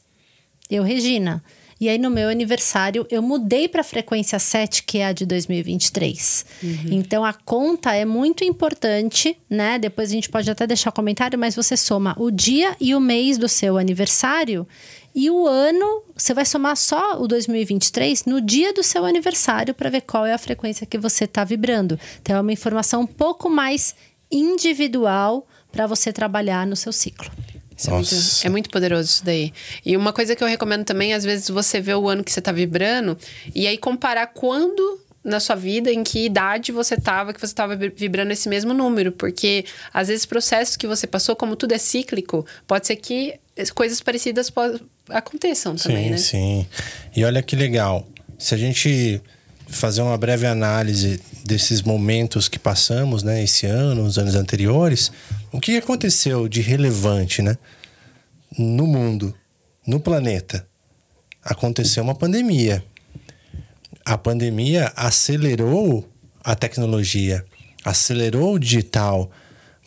[SPEAKER 4] Eu, Regina. E aí, no meu aniversário, eu mudei para a frequência 7, que é a de 2023. Então, a conta é muito importante, né? Depois a gente pode até deixar comentário, mas você soma o dia e o mês do seu aniversário. E o ano, você vai somar só o 2023 no dia do seu aniversário para ver qual é a frequência que você está vibrando. Então, é uma informação um pouco mais individual para você trabalhar no seu ciclo.
[SPEAKER 3] Isso é muito, é muito poderoso isso daí. E uma coisa que eu recomendo também, às vezes você vê o ano que você tá vibrando e aí comparar quando na sua vida, em que idade você tava, que você tava vi- vibrando esse mesmo número. Porque, às vezes, processos que você passou, como tudo é cíclico, pode ser que coisas parecidas aconteçam também,
[SPEAKER 2] sim,
[SPEAKER 3] né?
[SPEAKER 2] sim. E olha que legal. Se a gente fazer uma breve análise desses momentos que passamos, né, esse ano, os anos anteriores, o que aconteceu de relevante, né, no mundo, no planeta? Aconteceu uma pandemia. A pandemia acelerou a tecnologia, acelerou o digital,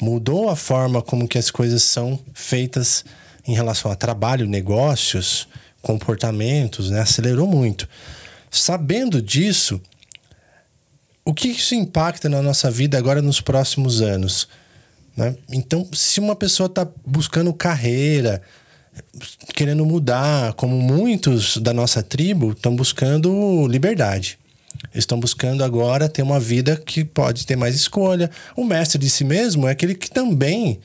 [SPEAKER 2] mudou a forma como que as coisas são feitas em relação a trabalho, negócios, comportamentos, né? Acelerou muito. Sabendo disso, o que isso impacta na nossa vida agora nos próximos anos? Né? Então, se uma pessoa está buscando carreira, querendo mudar, como muitos da nossa tribo estão buscando liberdade. Estão buscando agora ter uma vida que pode ter mais escolha. O mestre de si mesmo é aquele que também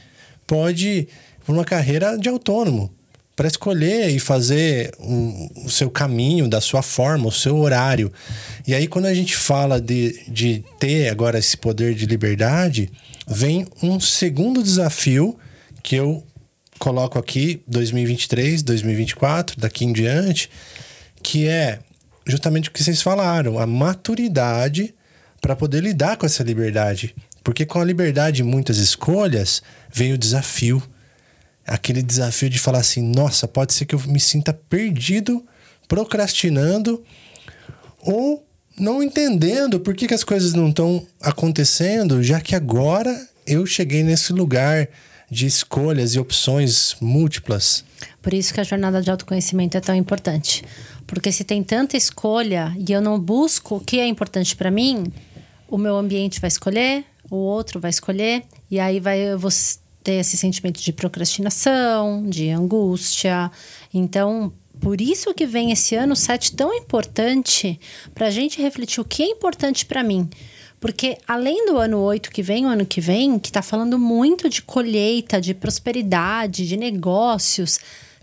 [SPEAKER 2] pode uma carreira de autônomo para escolher e fazer um, o seu caminho, da sua forma, o seu horário. E aí, quando a gente fala de, de ter agora esse poder de liberdade, vem um segundo desafio que eu coloco aqui, 2023, 2024, daqui em diante, que é justamente o que vocês falaram, a maturidade para poder lidar com essa liberdade. Porque com a liberdade de muitas escolhas vem o desafio. Aquele desafio de falar assim: nossa, pode ser que eu me sinta perdido, procrastinando ou não entendendo por que, que as coisas não estão acontecendo, já que agora eu cheguei nesse lugar de escolhas e opções múltiplas.
[SPEAKER 4] Por isso que a jornada de autoconhecimento é tão importante. Porque se tem tanta escolha e eu não busco o que é importante para mim, o meu ambiente vai escolher, o outro vai escolher, e aí vai eu vou ter esse sentimento de procrastinação, de angústia. Então, por isso que vem esse ano 7 tão importante para a gente refletir o que é importante para mim. Porque além do ano 8 que vem, o ano que vem, que está falando muito de colheita, de prosperidade, de negócios,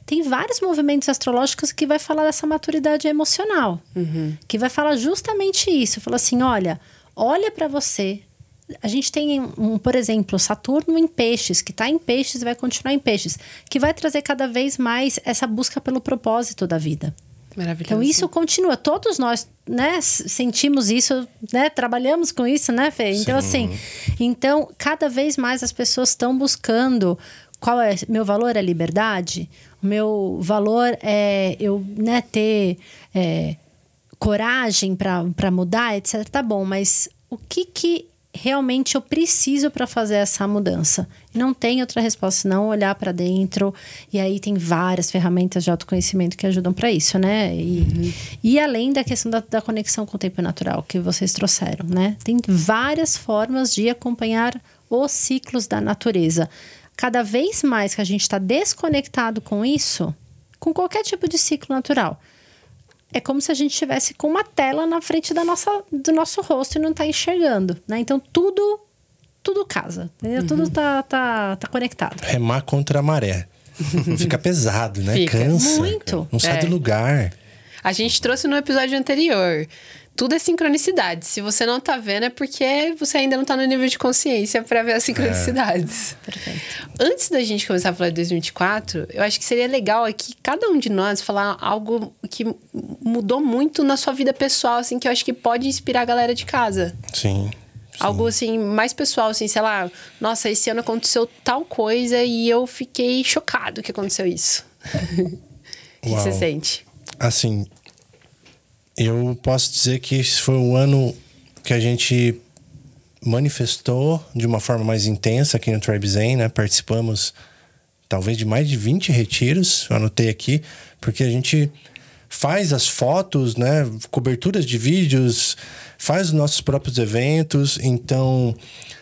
[SPEAKER 4] tem vários movimentos astrológicos que vai falar dessa maturidade emocional. Uhum. Que vai falar justamente isso. Fala assim: olha, olha para você. A gente tem, um, por exemplo, Saturno em peixes, que está em peixes e vai continuar em peixes, que vai trazer cada vez mais essa busca pelo propósito da vida.
[SPEAKER 3] Maravilhoso.
[SPEAKER 4] Então isso continua. Todos nós, né, sentimos isso, né, trabalhamos com isso, né, Fê? Então Sim. assim, então cada vez mais as pessoas estão buscando qual é meu valor é liberdade, o meu valor é eu, né, ter é, coragem para mudar, etc. Tá bom, mas o que que realmente eu preciso para fazer essa mudança. Não tem outra resposta senão olhar para dentro. E aí tem várias ferramentas de autoconhecimento que ajudam para isso, né? E, uhum. e além da questão da, da, conexão com o tempo natural que vocês trouxeram, né? Tem várias formas de acompanhar os ciclos da natureza. Cada vez mais que a gente está desconectado com isso, com qualquer tipo de ciclo natural, é como se a gente estivesse com uma tela na frente da nossa, do nosso rosto e não está enxergando, né? Então tudo tudo casa, uhum. Tudo tá, tá, tá conectado.
[SPEAKER 2] Remar contra a maré. Fica pesado, né?
[SPEAKER 3] Fica.
[SPEAKER 2] Cansa.
[SPEAKER 4] Muito.
[SPEAKER 2] Não sai é. do lugar.
[SPEAKER 3] A gente trouxe no episódio anterior tudo é sincronicidade. Se você não tá vendo, é porque você ainda não tá no nível de consciência para ver as sincronicidades. É. Perfeito. Antes da gente começar a falar de 2024, eu acho que seria legal aqui cada um de nós falar algo que mudou muito na sua vida pessoal, assim, que eu acho que pode inspirar a galera de casa.
[SPEAKER 2] Sim. Sim.
[SPEAKER 3] Algo assim, mais pessoal, assim, sei lá, nossa, esse ano aconteceu tal coisa e eu fiquei chocado que aconteceu isso. O que, que você sente?
[SPEAKER 2] Assim, eu posso dizer que esse foi o ano que a gente manifestou de uma forma mais intensa aqui no Tribe Zen, né? Participamos talvez de mais de 20 retiros, eu anotei aqui, porque a gente faz as fotos, né? Coberturas de vídeos, faz os nossos próprios eventos, então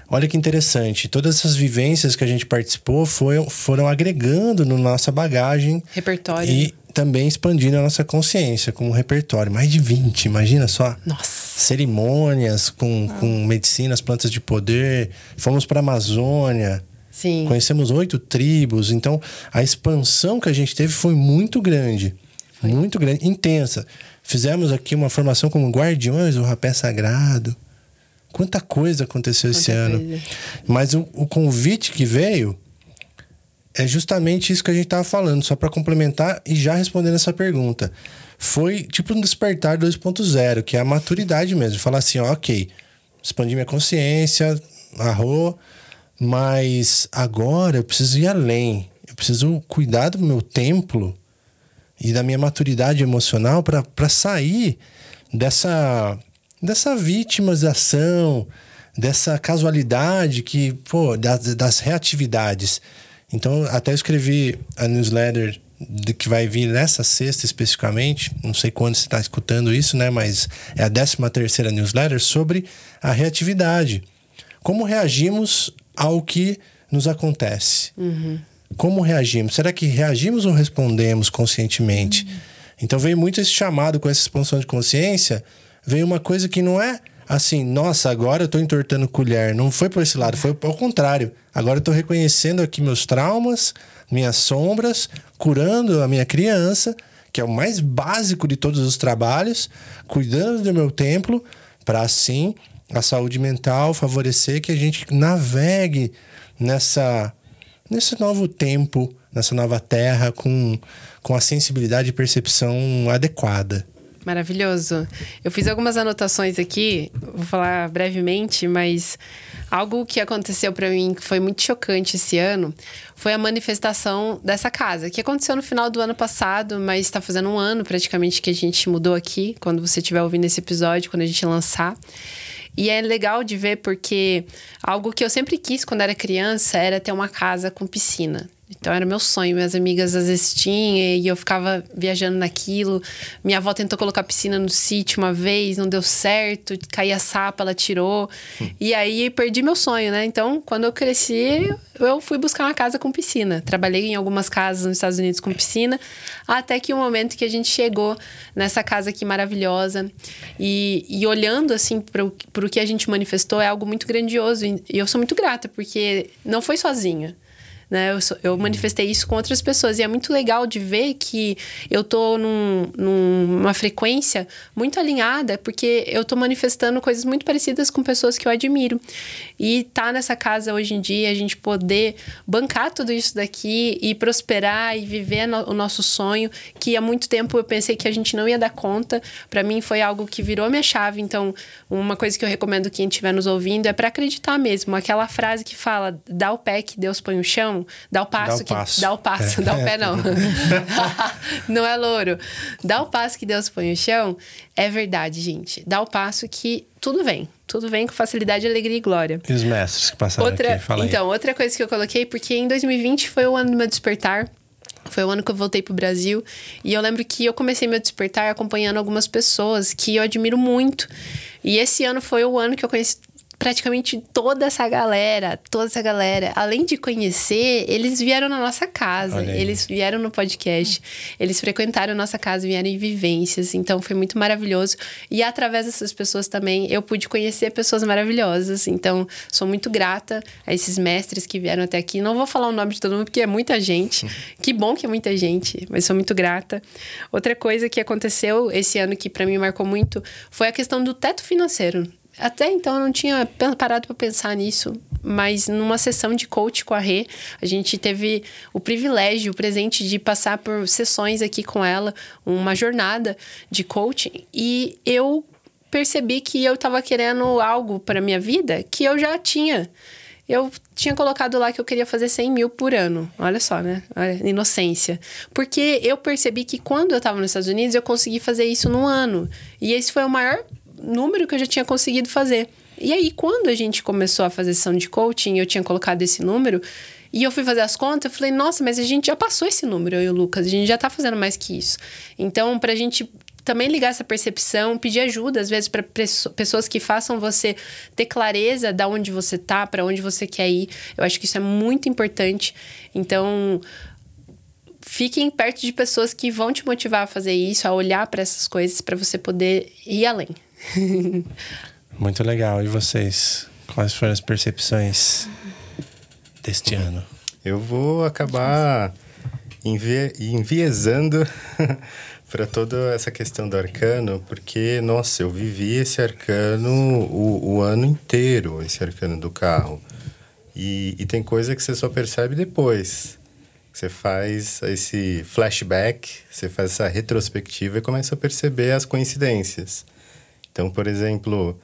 [SPEAKER 2] olha que interessante, todas essas vivências que a gente participou foram, foram agregando na nossa bagagem.
[SPEAKER 3] Repertório.
[SPEAKER 2] E também expandindo a nossa consciência como repertório. Mais de 20, imagina só.
[SPEAKER 3] Nossa.
[SPEAKER 2] Cerimônias com, ah. com medicinas, plantas de poder. Fomos para a Amazônia.
[SPEAKER 3] Sim.
[SPEAKER 2] Conhecemos oito tribos. Então, a expansão que a gente teve foi muito grande. Foi. Muito grande, intensa. Fizemos aqui uma formação como guardiões do rapé sagrado. Quanta coisa aconteceu Quanta esse ano. Coisa. Mas o, o convite que veio é justamente isso que a gente estava falando, só para complementar e já respondendo essa pergunta. Foi tipo um despertar 2.0, que é a maturidade mesmo. Falar assim, ó, ok, expandi minha consciência, arro, mas agora eu preciso ir além. Eu preciso cuidar do meu templo e da minha maturidade emocional para sair dessa, dessa vitimização, dessa casualidade que, pô, das, das reatividades então, até escrevi a newsletter que vai vir nessa sexta especificamente, não sei quando você está escutando isso, né? Mas é a 13 terceira newsletter sobre a reatividade. Como reagimos ao que nos acontece. Uhum. Como reagimos? Será que reagimos ou respondemos conscientemente?
[SPEAKER 3] Uhum.
[SPEAKER 2] Então veio muito esse chamado com essa expansão de consciência, veio uma coisa que não é assim, nossa, agora eu tô entortando colher. Não foi por esse lado, foi ao contrário. Agora eu tô reconhecendo aqui meus traumas, minhas sombras, curando a minha criança, que é o mais básico de todos os trabalhos, cuidando do meu templo, para assim a saúde mental favorecer que a gente navegue nessa nesse novo tempo, nessa nova terra com, com a sensibilidade e percepção adequada.
[SPEAKER 3] Maravilhoso. Eu fiz algumas anotações aqui, vou falar brevemente, mas algo que aconteceu para mim que foi muito chocante esse ano foi a manifestação dessa casa, que aconteceu no final do ano passado, mas está fazendo um ano praticamente que a gente mudou aqui, quando você estiver ouvindo esse episódio, quando a gente lançar. E é legal de ver porque algo que eu sempre quis quando era criança era ter uma casa com piscina. Então era meu sonho. Minhas amigas às vezes tinham e eu ficava viajando naquilo. Minha avó tentou colocar piscina no sítio uma vez, não deu certo. Caía sapa, ela tirou. e aí perdi meu sonho, né? Então, quando eu cresci, eu fui buscar uma casa com piscina. Trabalhei em algumas casas nos Estados Unidos com piscina, até que o momento que a gente chegou nessa casa aqui maravilhosa. E, e olhando assim para o que a gente manifestou é algo muito grandioso. E eu sou muito grata, porque não foi sozinha. Né? Eu, sou, eu, manifestei isso com outras pessoas. E é muito legal de ver que eu tô num, numa frequência muito alinhada, porque eu tô manifestando coisas muito parecidas com pessoas que eu admiro. E tá nessa casa hoje em dia, a gente poder bancar tudo isso daqui e prosperar e viver no, o nosso sonho, que há muito tempo eu pensei que a gente não ia dar conta. Para mim foi algo que virou minha chave. Então, uma coisa que eu recomendo quem estiver nos ouvindo é para acreditar mesmo. Aquela frase que fala: dá o pé que Deus põe o chão dá o passo. Dá o
[SPEAKER 2] que, passo.
[SPEAKER 3] Dá o passo, é. dá o pé não. não é louro. Dá o passo que Deus põe no chão. É verdade, gente. Dá o passo que tudo vem. Tudo vem com facilidade, alegria e glória.
[SPEAKER 2] E os mestres que passaram
[SPEAKER 3] outra,
[SPEAKER 2] aqui? Fala
[SPEAKER 3] então, outra coisa que eu coloquei, porque em 2020 foi o ano do meu despertar. Foi o ano que eu voltei pro Brasil. E eu lembro que eu comecei meu despertar acompanhando algumas pessoas que eu admiro muito. E esse ano foi o ano que eu conheci praticamente toda essa galera, toda essa galera, além de conhecer, eles vieram na nossa casa, eles vieram no podcast, eles frequentaram nossa casa, vieram em vivências, então foi muito maravilhoso. E através dessas pessoas também eu pude conhecer pessoas maravilhosas, então sou muito grata a esses mestres que vieram até aqui. Não vou falar o nome de todo mundo porque é muita gente. Que bom que é muita gente, mas sou muito grata. Outra coisa que aconteceu esse ano que para mim marcou muito foi a questão do teto financeiro até então eu não tinha parado para pensar nisso, mas numa sessão de coach com a Rê, a gente teve o privilégio, o presente de passar por sessões aqui com ela, uma jornada de coaching, e eu percebi que eu estava querendo algo para minha vida que eu já tinha. Eu tinha colocado lá que eu queria fazer 100 mil por ano. Olha só, né? Olha, inocência. Porque eu percebi que quando eu estava nos Estados Unidos, eu consegui fazer isso num ano. E esse foi o maior número que eu já tinha conseguido fazer. E aí, quando a gente começou a fazer sessão de coaching, eu tinha colocado esse número, e eu fui fazer as contas, eu falei, nossa, mas a gente já passou esse número, eu e o Lucas, a gente já tá fazendo mais que isso. Então, pra gente também ligar essa percepção, pedir ajuda, às vezes, para pessoas que façam você ter clareza da onde você tá, para onde você quer ir. Eu acho que isso é muito importante. Então, fiquem perto de pessoas que vão te motivar a fazer isso, a olhar para essas coisas, para você poder ir além.
[SPEAKER 2] Muito legal. E vocês? Quais foram as percepções deste ano?
[SPEAKER 5] Eu vou acabar envie enviesando para toda essa questão do arcano, porque, nossa, eu vivi esse arcano o, o ano inteiro, esse arcano do carro. E, e, tem coisa que você só percebe depois. Você faz esse flashback, você faz essa retrospectiva e começa a perceber as coincidências. Então, por exemplo,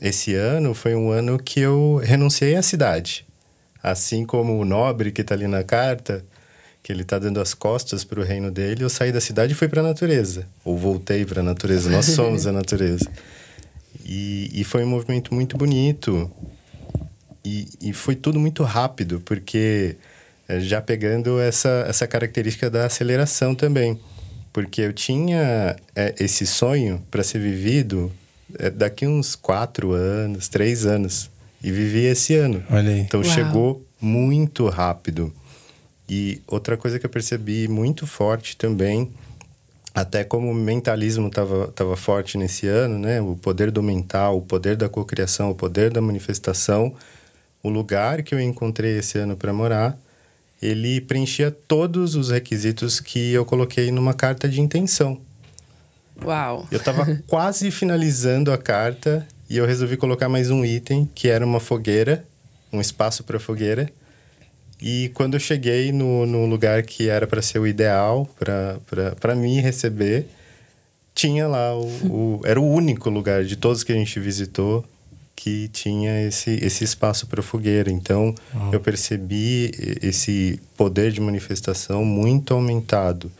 [SPEAKER 5] esse ano foi um ano que eu renunciei à cidade. Assim como o nobre que está ali na carta, que ele está dando as costas para o reino dele, eu saí da cidade e fui para a natureza. Ou voltei para a natureza. Nós somos a natureza. E, e, foi um movimento muito bonito. E, e foi tudo muito rápido, porque eh, já pegando essa, essa característica da aceleração também porque eu tinha é, esse sonho para ser vivido é, daqui uns quatro anos, três anos. E vivi esse ano.
[SPEAKER 2] Olha aí.
[SPEAKER 5] Então Uau. chegou muito rápido. E outra coisa que eu percebi muito forte também, até como o mentalismo estava tava forte nesse ano, né? O poder do mental, o poder da cocriação, o poder da manifestação. O lugar que eu encontrei esse ano para morar, ele preenchia todos os requisitos que eu coloquei numa carta de intenção.
[SPEAKER 3] Uau!
[SPEAKER 5] Eu estava quase finalizando a carta e eu resolvi colocar mais um item, que era uma fogueira, um espaço para fogueira. E quando eu cheguei no, no lugar que era para ser o ideal, para mim receber, tinha lá o, o, Era o único lugar de todos que a gente visitou que tinha esse, esse espaço para fogueira. Então, eu percebi esse poder de manifestação muito aumentado.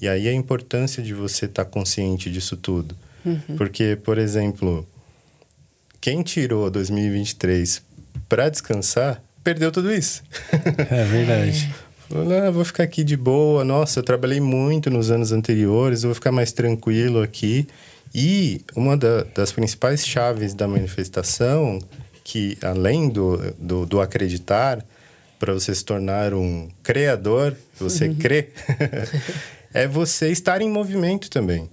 [SPEAKER 5] E aí a importância de você estar tá consciente disso tudo. Uhum. Porque, por exemplo, quem tirou 2023 para descansar, perdeu tudo isso.
[SPEAKER 2] É verdade.
[SPEAKER 5] Falou, ah, vou ficar aqui de boa. Nossa, eu trabalhei muito nos anos anteriores, vou ficar mais tranquilo aqui. E uma da, das principais chaves da manifestação, que além do, do, do acreditar, para você se tornar um criador, você uhum. crê, é você estar em movimento também.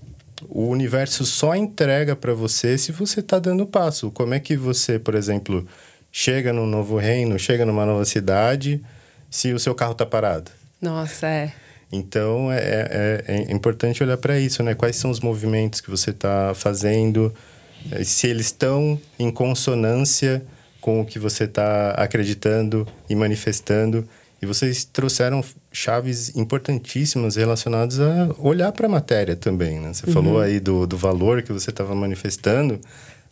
[SPEAKER 5] O universo só entrega para você se você está dando passo. Como é que você, por exemplo, chega num novo reino, chega numa nova cidade, se o seu carro está parado?
[SPEAKER 3] Nossa, é.
[SPEAKER 5] Então é, é, é importante olhar para isso, né? Quais são os movimentos que você está fazendo, eh, se eles estão em consonância com o que você está acreditando e manifestando. E vocês trouxeram chaves importantíssimas relacionadas a olhar para a matéria também. Né? Você uhum. falou aí do, do valor que você estava manifestando.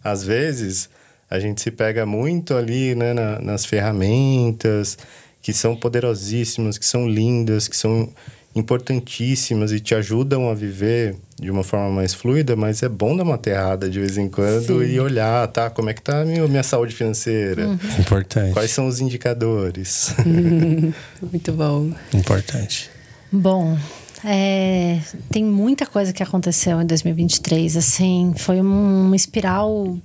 [SPEAKER 5] Às vezes, a gente se pega muito ali né, na, nas ferramentas que são poderosíssimas, que são lindas, que são importantíssimas e te ajudam a viver de uma forma mais fluida, mas é bom dar uma aterrada de vez em quando Sim. e olhar, tá? Como é que tá a minha, minha saúde financeira? Uhum.
[SPEAKER 2] Importante.
[SPEAKER 5] Quais são os indicadores?
[SPEAKER 3] Muito bom.
[SPEAKER 2] Importante.
[SPEAKER 4] Bom, é, tem muita coisa que aconteceu em 2023. Assim, foi uma espiral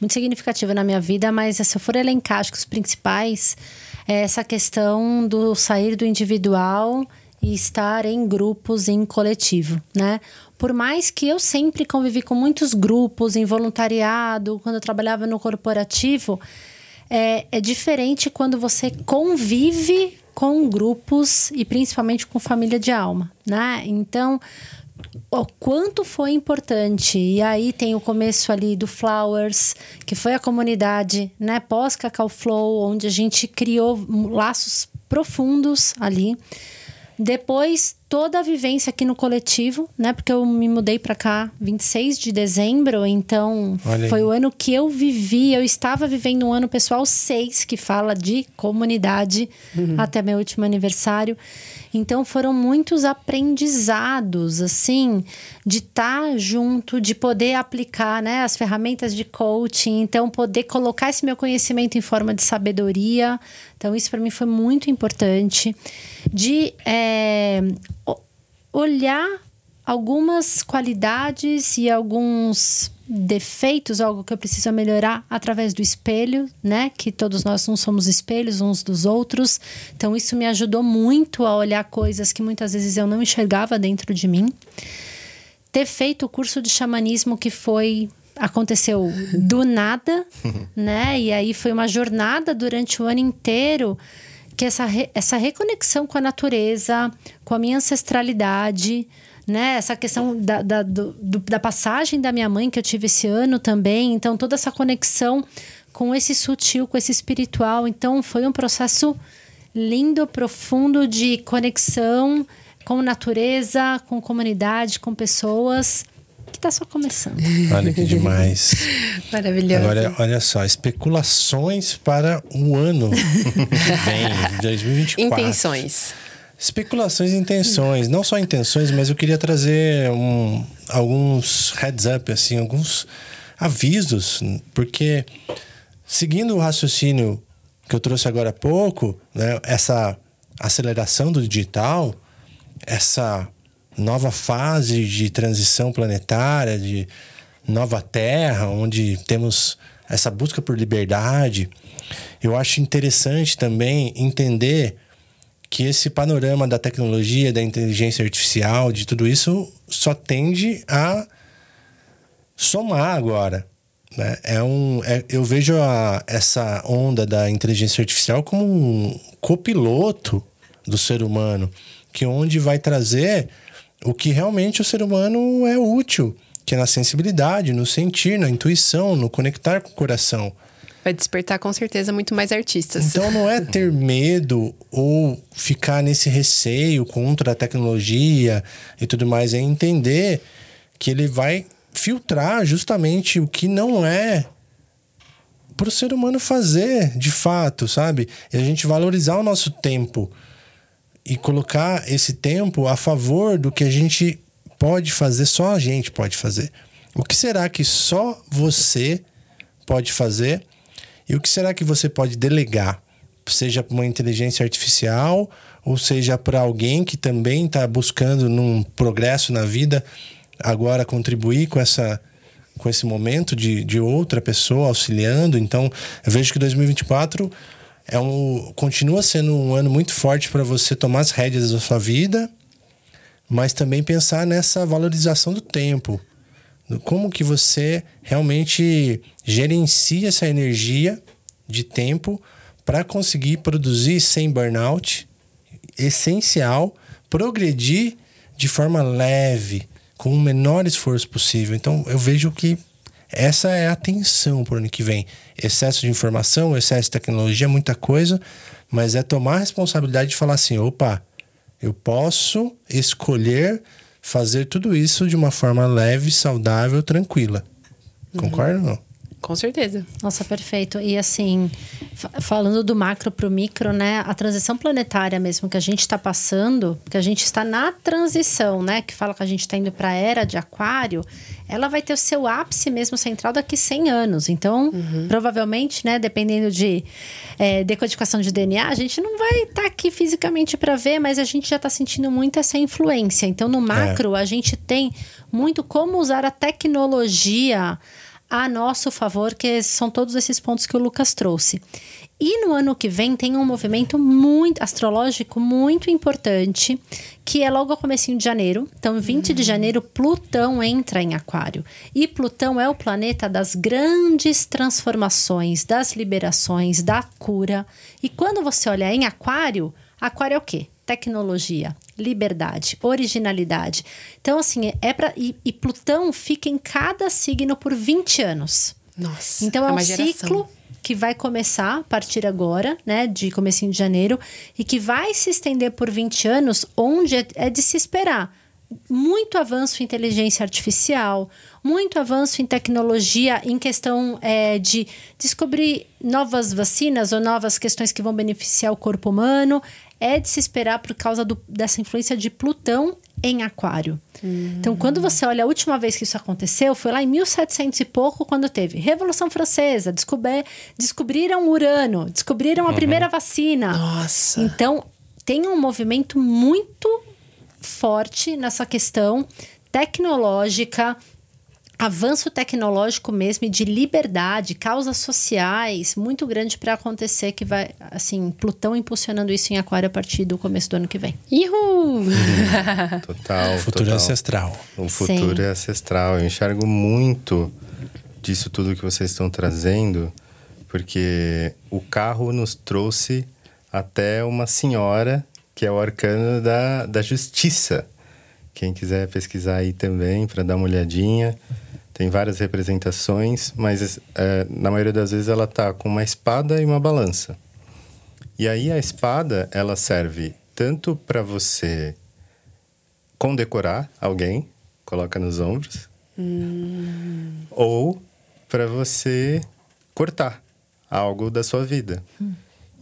[SPEAKER 4] muito significativa na minha vida, mas se eu for elencar, acho que os principais é essa questão do sair do individual e estar em grupos, em coletivo, né? Por mais que eu sempre convivi com muitos grupos, em voluntariado, quando eu trabalhava no corporativo, é, é diferente quando você convive com grupos e principalmente com família de alma, né? Então, o quanto foi importante. E aí tem o começo ali do Flowers, que foi a comunidade, né, pós Cacau Flow, onde a gente criou laços profundos ali. Depois, toda a vivência aqui no coletivo, né? Porque eu me mudei para cá 26 de dezembro, então foi o ano que eu vivi. Eu estava vivendo um ano pessoal 6, que fala de comunidade, uhum. até meu último aniversário. Então foram muitos aprendizados, assim, de estar tá junto, de poder aplicar né, as ferramentas de coaching, então poder colocar esse meu conhecimento em forma de sabedoria. Então, isso para mim foi muito importante. De é, olhar algumas qualidades e alguns defeitos, algo que eu preciso melhorar através do espelho, né? Que todos nós não somos espelhos uns dos outros. Então isso me ajudou muito a olhar coisas que muitas vezes eu não enxergava dentro de mim. Ter feito o curso de xamanismo que foi aconteceu do nada, né? E aí foi uma jornada durante o ano inteiro que essa, re, essa reconexão com a natureza, com a minha ancestralidade, né? Essa questão da, da, do, da passagem da minha mãe que eu tive esse ano também. Então, toda essa conexão com esse sutil, com esse espiritual. Então, foi um processo lindo, profundo de conexão com natureza, com comunidade, com pessoas. Que está só começando.
[SPEAKER 2] Olha que demais.
[SPEAKER 3] Maravilhoso.
[SPEAKER 2] Agora, olha só, especulações para um ano vem, 2024.
[SPEAKER 3] Intenções.
[SPEAKER 2] Especulações e intenções. Não só intenções, mas eu queria trazer um, alguns heads up, assim, alguns avisos, porque seguindo o raciocínio que eu trouxe agora há pouco, né, essa aceleração do digital, essa nova fase de transição planetária, de nova terra, onde temos essa busca por liberdade, eu acho interessante também entender que esse panorama da tecnologia, da inteligência artificial, de tudo isso, só tende a somar agora. Né? É um, é, eu vejo a, essa onda da inteligência artificial como um copiloto do ser humano, que onde vai trazer o que realmente o ser humano é útil, que é na sensibilidade, no sentir, na intuição, no conectar com o coração.
[SPEAKER 3] Vai despertar com certeza muito mais artistas.
[SPEAKER 2] Então não é ter medo ou ficar nesse receio contra a tecnologia e tudo mais, é entender que ele vai filtrar justamente o que não é para o ser humano fazer de fato, sabe? E a gente valorizar o nosso tempo e colocar esse tempo a favor do que a gente pode fazer, só a gente pode fazer. O que será que só você pode fazer? E o que será que você pode delegar? Seja para uma inteligência artificial, ou seja para alguém que também está buscando num progresso na vida agora contribuir com essa com esse momento de, de outra pessoa auxiliando. Então, eu vejo que 2024 é um continua sendo um ano muito forte para você tomar as rédeas da sua vida, mas também pensar nessa valorização do tempo. Como que você realmente gerencia essa energia de tempo para conseguir produzir sem burnout, essencial, progredir de forma leve, com o menor esforço possível. Então, eu vejo que essa é a atenção para o ano que vem. Excesso de informação, excesso de tecnologia, muita coisa, mas é tomar a responsabilidade de falar assim: opa, eu posso escolher fazer tudo isso de uma forma leve, saudável, tranquila. Concorda ou não?
[SPEAKER 3] Com certeza.
[SPEAKER 4] Nossa, perfeito. E assim, falando do macro para o micro, né? A transição planetária mesmo que a gente está passando, que a gente está na transição, né? Que fala que a gente está indo para a era de aquário, ela vai ter o seu ápice mesmo central daqui 100 anos. Então, uhum. provavelmente, né? Dependendo de é, decodificação de DNA, a gente não vai estar tá aqui fisicamente para ver, mas a gente já está sentindo muito essa influência. Então, no macro, é. a gente tem muito como usar a tecnologia a nosso favor, que são todos esses pontos que o Lucas trouxe. E no ano que vem tem um movimento muito astrológico muito importante, que é logo ao comecinho de janeiro. Então, 20 uhum. de janeiro, Plutão entra em Aquário. E Plutão é o planeta das grandes transformações, das liberações, da cura. E quando você olha em Aquário, Aquário é o quê? Tecnologia, liberdade, originalidade. Então, assim, é para e, e, Plutão fica em cada signo por 20 anos.
[SPEAKER 3] Nossa.
[SPEAKER 4] Então é, é um ciclo que vai começar a partir agora, né, de comecinho de janeiro, e que vai se estender por 20 anos, onde é, é de se esperar muito avanço em inteligência artificial, muito avanço em tecnologia em questão é, de descobrir novas vacinas ou novas questões que vão beneficiar o corpo humano é de se esperar por causa do, dessa influência de Plutão em Aquário. Hum. Então, quando você olha a última vez que isso aconteceu, foi lá em 1700 e pouco, quando teve Revolução Francesa, descobrir, descobriram Urano, descobriram a uhum. primeira vacina.
[SPEAKER 3] Nossa!
[SPEAKER 4] Então, tem um movimento muito forte nessa questão tecnológica, avanço tecnológico mesmo e de liberdade, causas sociais muito grande para acontecer que vai, assim, Plutão impulsionando isso em Aquário a partir do começo do ano que vem.
[SPEAKER 3] Uhul!
[SPEAKER 5] total.
[SPEAKER 2] O futuro
[SPEAKER 5] total.
[SPEAKER 2] é ancestral.
[SPEAKER 5] O futuro Sim. é ancestral. Eu enxergo muito disso tudo que vocês estão trazendo, porque o carro nos trouxe até uma senhora que é o arcano da, da justiça. Quem quiser pesquisar aí também para dar uma olhadinha. Tem várias representações, mas é, na maioria das vezes ela tá com uma espada e uma balança. E aí a espada, ela serve tanto para você condecorar alguém, coloca nos ombros, hum. ou para você cortar algo da sua vida. Hum.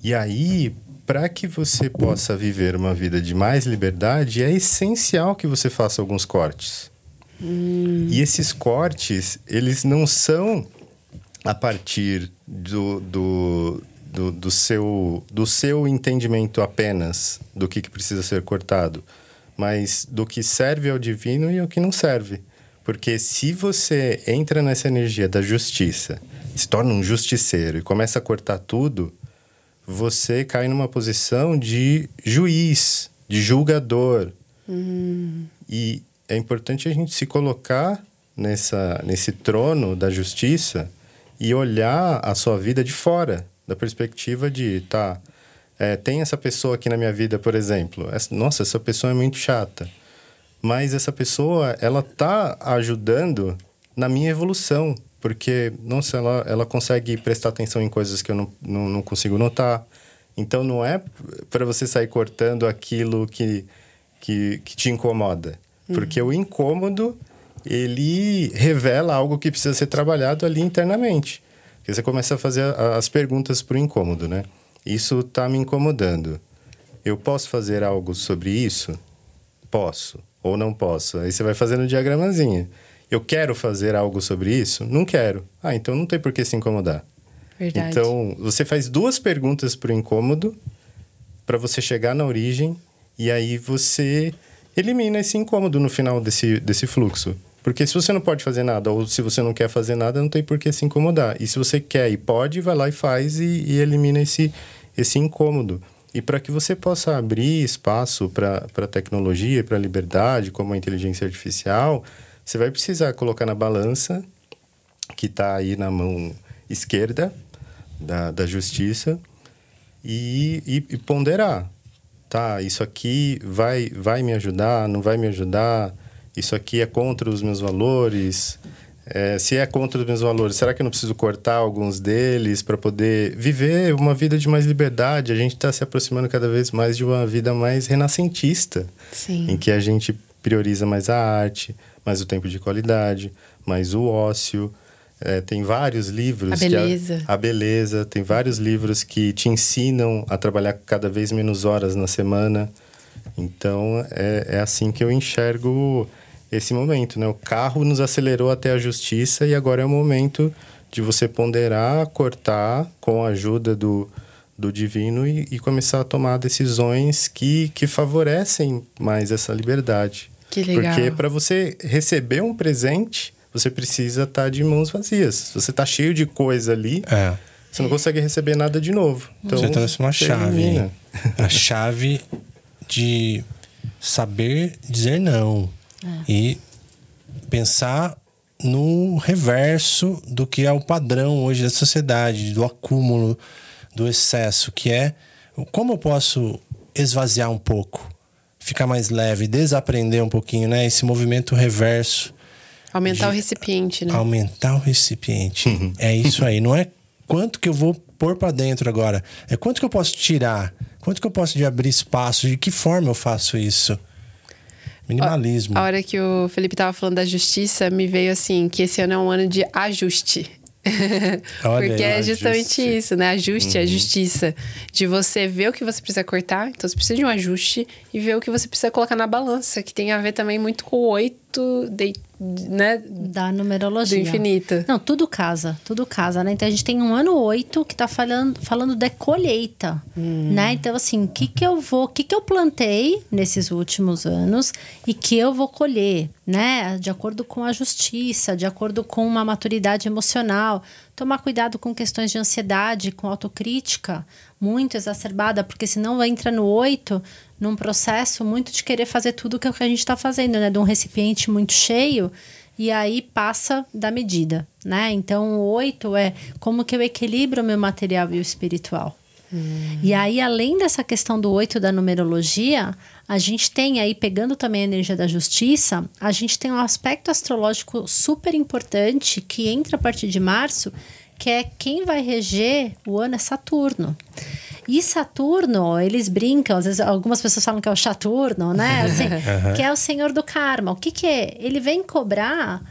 [SPEAKER 5] E aí, para que você possa viver uma vida de mais liberdade, é essencial que você faça alguns cortes. Hum. E esses cortes, eles não são a partir do, do, do, do, seu, do seu entendimento apenas do que, que precisa ser cortado, mas do que serve ao divino e o que não serve. Porque se você entra nessa energia da justiça, se torna um justiceiro e começa a cortar tudo, você cai numa posição de juiz, de julgador. E é importante a gente se colocar nessa, nesse trono da justiça e olhar a sua vida de fora, da perspectiva de, tá, é, tem essa pessoa aqui na minha vida, por exemplo. Essa, nossa, essa pessoa é muito chata. Mas essa pessoa, ela tá ajudando na minha evolução. Porque, nossa, ela, ela consegue prestar atenção em coisas que eu não, não, não consigo notar. Então, não é para você sair cortando aquilo que, que, que te incomoda. Porque o incômodo, ele revela algo que precisa ser trabalhado ali internamente. Porque você começa a fazer as perguntas para o incômodo, né? Isso está me incomodando. Eu posso fazer algo sobre isso? Posso ou não posso. Aí você vai fazendo um diagramazinho. Eu quero fazer algo sobre isso? Não quero. Ah, então não tem por que se incomodar.
[SPEAKER 3] Verdade.
[SPEAKER 5] Então, você faz duas perguntas para o incômodo para você chegar na origem e aí você elimina esse incômodo no final desse, desse fluxo. Porque se você não pode fazer nada ou se você não quer fazer nada, não tem por que se incomodar. E se você quer e pode, vai lá e faz e, e elimina esse, esse incômodo. E para que você possa abrir espaço para a tecnologia para a liberdade, como a inteligência artificial, você vai precisar colocar na balança que está aí na mão esquerda da, da justiça e, e, e ponderar. Tá, isso aqui vai, vai me ajudar, não vai me ajudar, isso aqui é contra os meus valores. É, se é contra os meus valores, será que eu não preciso cortar alguns deles para poder viver uma vida de mais liberdade? A gente está se aproximando cada vez mais de uma vida mais renascentista
[SPEAKER 3] Sim.
[SPEAKER 5] em que a gente prioriza mais a arte, mais o tempo de qualidade, mais o ócio. É, tem vários livros.
[SPEAKER 3] A beleza.
[SPEAKER 5] a beleza. Tem vários livros que te ensinam a trabalhar cada vez menos horas na semana. Então, é, é assim que eu enxergo esse momento, né? O carro nos acelerou até a justiça e agora é o momento de você ponderar, cortar com a ajuda do, do divino e, e começar a tomar decisões que, que favorecem mais essa liberdade.
[SPEAKER 3] Que legal.
[SPEAKER 5] Porque para você receber um presente, você precisa estar de mãos vazias. Se você está cheio de coisa ali,
[SPEAKER 2] É.
[SPEAKER 5] você não consegue receber nada de novo. Então,
[SPEAKER 2] você trouxe uma chave. A chave de saber dizer não. E pensar no reverso do que é o padrão hoje da sociedade, do acúmulo, do excesso, que é como eu posso esvaziar um pouco, ficar mais leve, desaprender um pouquinho, né? Esse movimento reverso
[SPEAKER 3] Aumentar o recipiente, né?
[SPEAKER 2] aumentar o recipiente. É isso aí. Não é quanto que eu vou pôr para dentro agora. É quanto que eu posso tirar. Quanto que eu posso de abrir espaço. De que forma eu faço isso? Minimalismo.
[SPEAKER 3] A hora que o Felipe tava falando da justiça, me veio assim, que esse ano é um ano de ajuste. Porque
[SPEAKER 2] aí,
[SPEAKER 3] é justamente
[SPEAKER 5] ajuste.
[SPEAKER 3] isso, né? Ajuste, é justiça. De você ver o que você precisa cortar, então você precisa de um ajuste, e ver o que você precisa colocar na balança, que tem a ver também muito com o oito, de, né?
[SPEAKER 4] Da numerologia.
[SPEAKER 3] Do infinito.
[SPEAKER 4] Não, tudo casa, tudo casa, né? Então a gente tem um ano oito que tá falando, falando de colheita, né? Então, assim, o que que eu vou, o que que eu plantei nesses últimos anos e que eu vou colher, né? De acordo com a justiça, de acordo com uma maturidade emocional. Tomar cuidado com questões de ansiedade, com autocrítica muito exacerbada, porque senão entra no oito num processo muito de querer fazer tudo que a gente está fazendo, né? De um recipiente muito cheio e aí passa da medida, né? Então, o oito é como que eu equilibro o meu material e o espiritual. E aí, além dessa questão do oito da numerologia, a gente tem aí, pegando também a energia da justiça, a gente tem um aspecto astrológico super importante que entra a partir de março, que é quem vai reger o ano é Saturno. E Saturno, eles brincam, às vezes algumas pessoas falam que é o Saturno, né? Assim, Que é o senhor do karma. O que, que é? Ele vem cobrar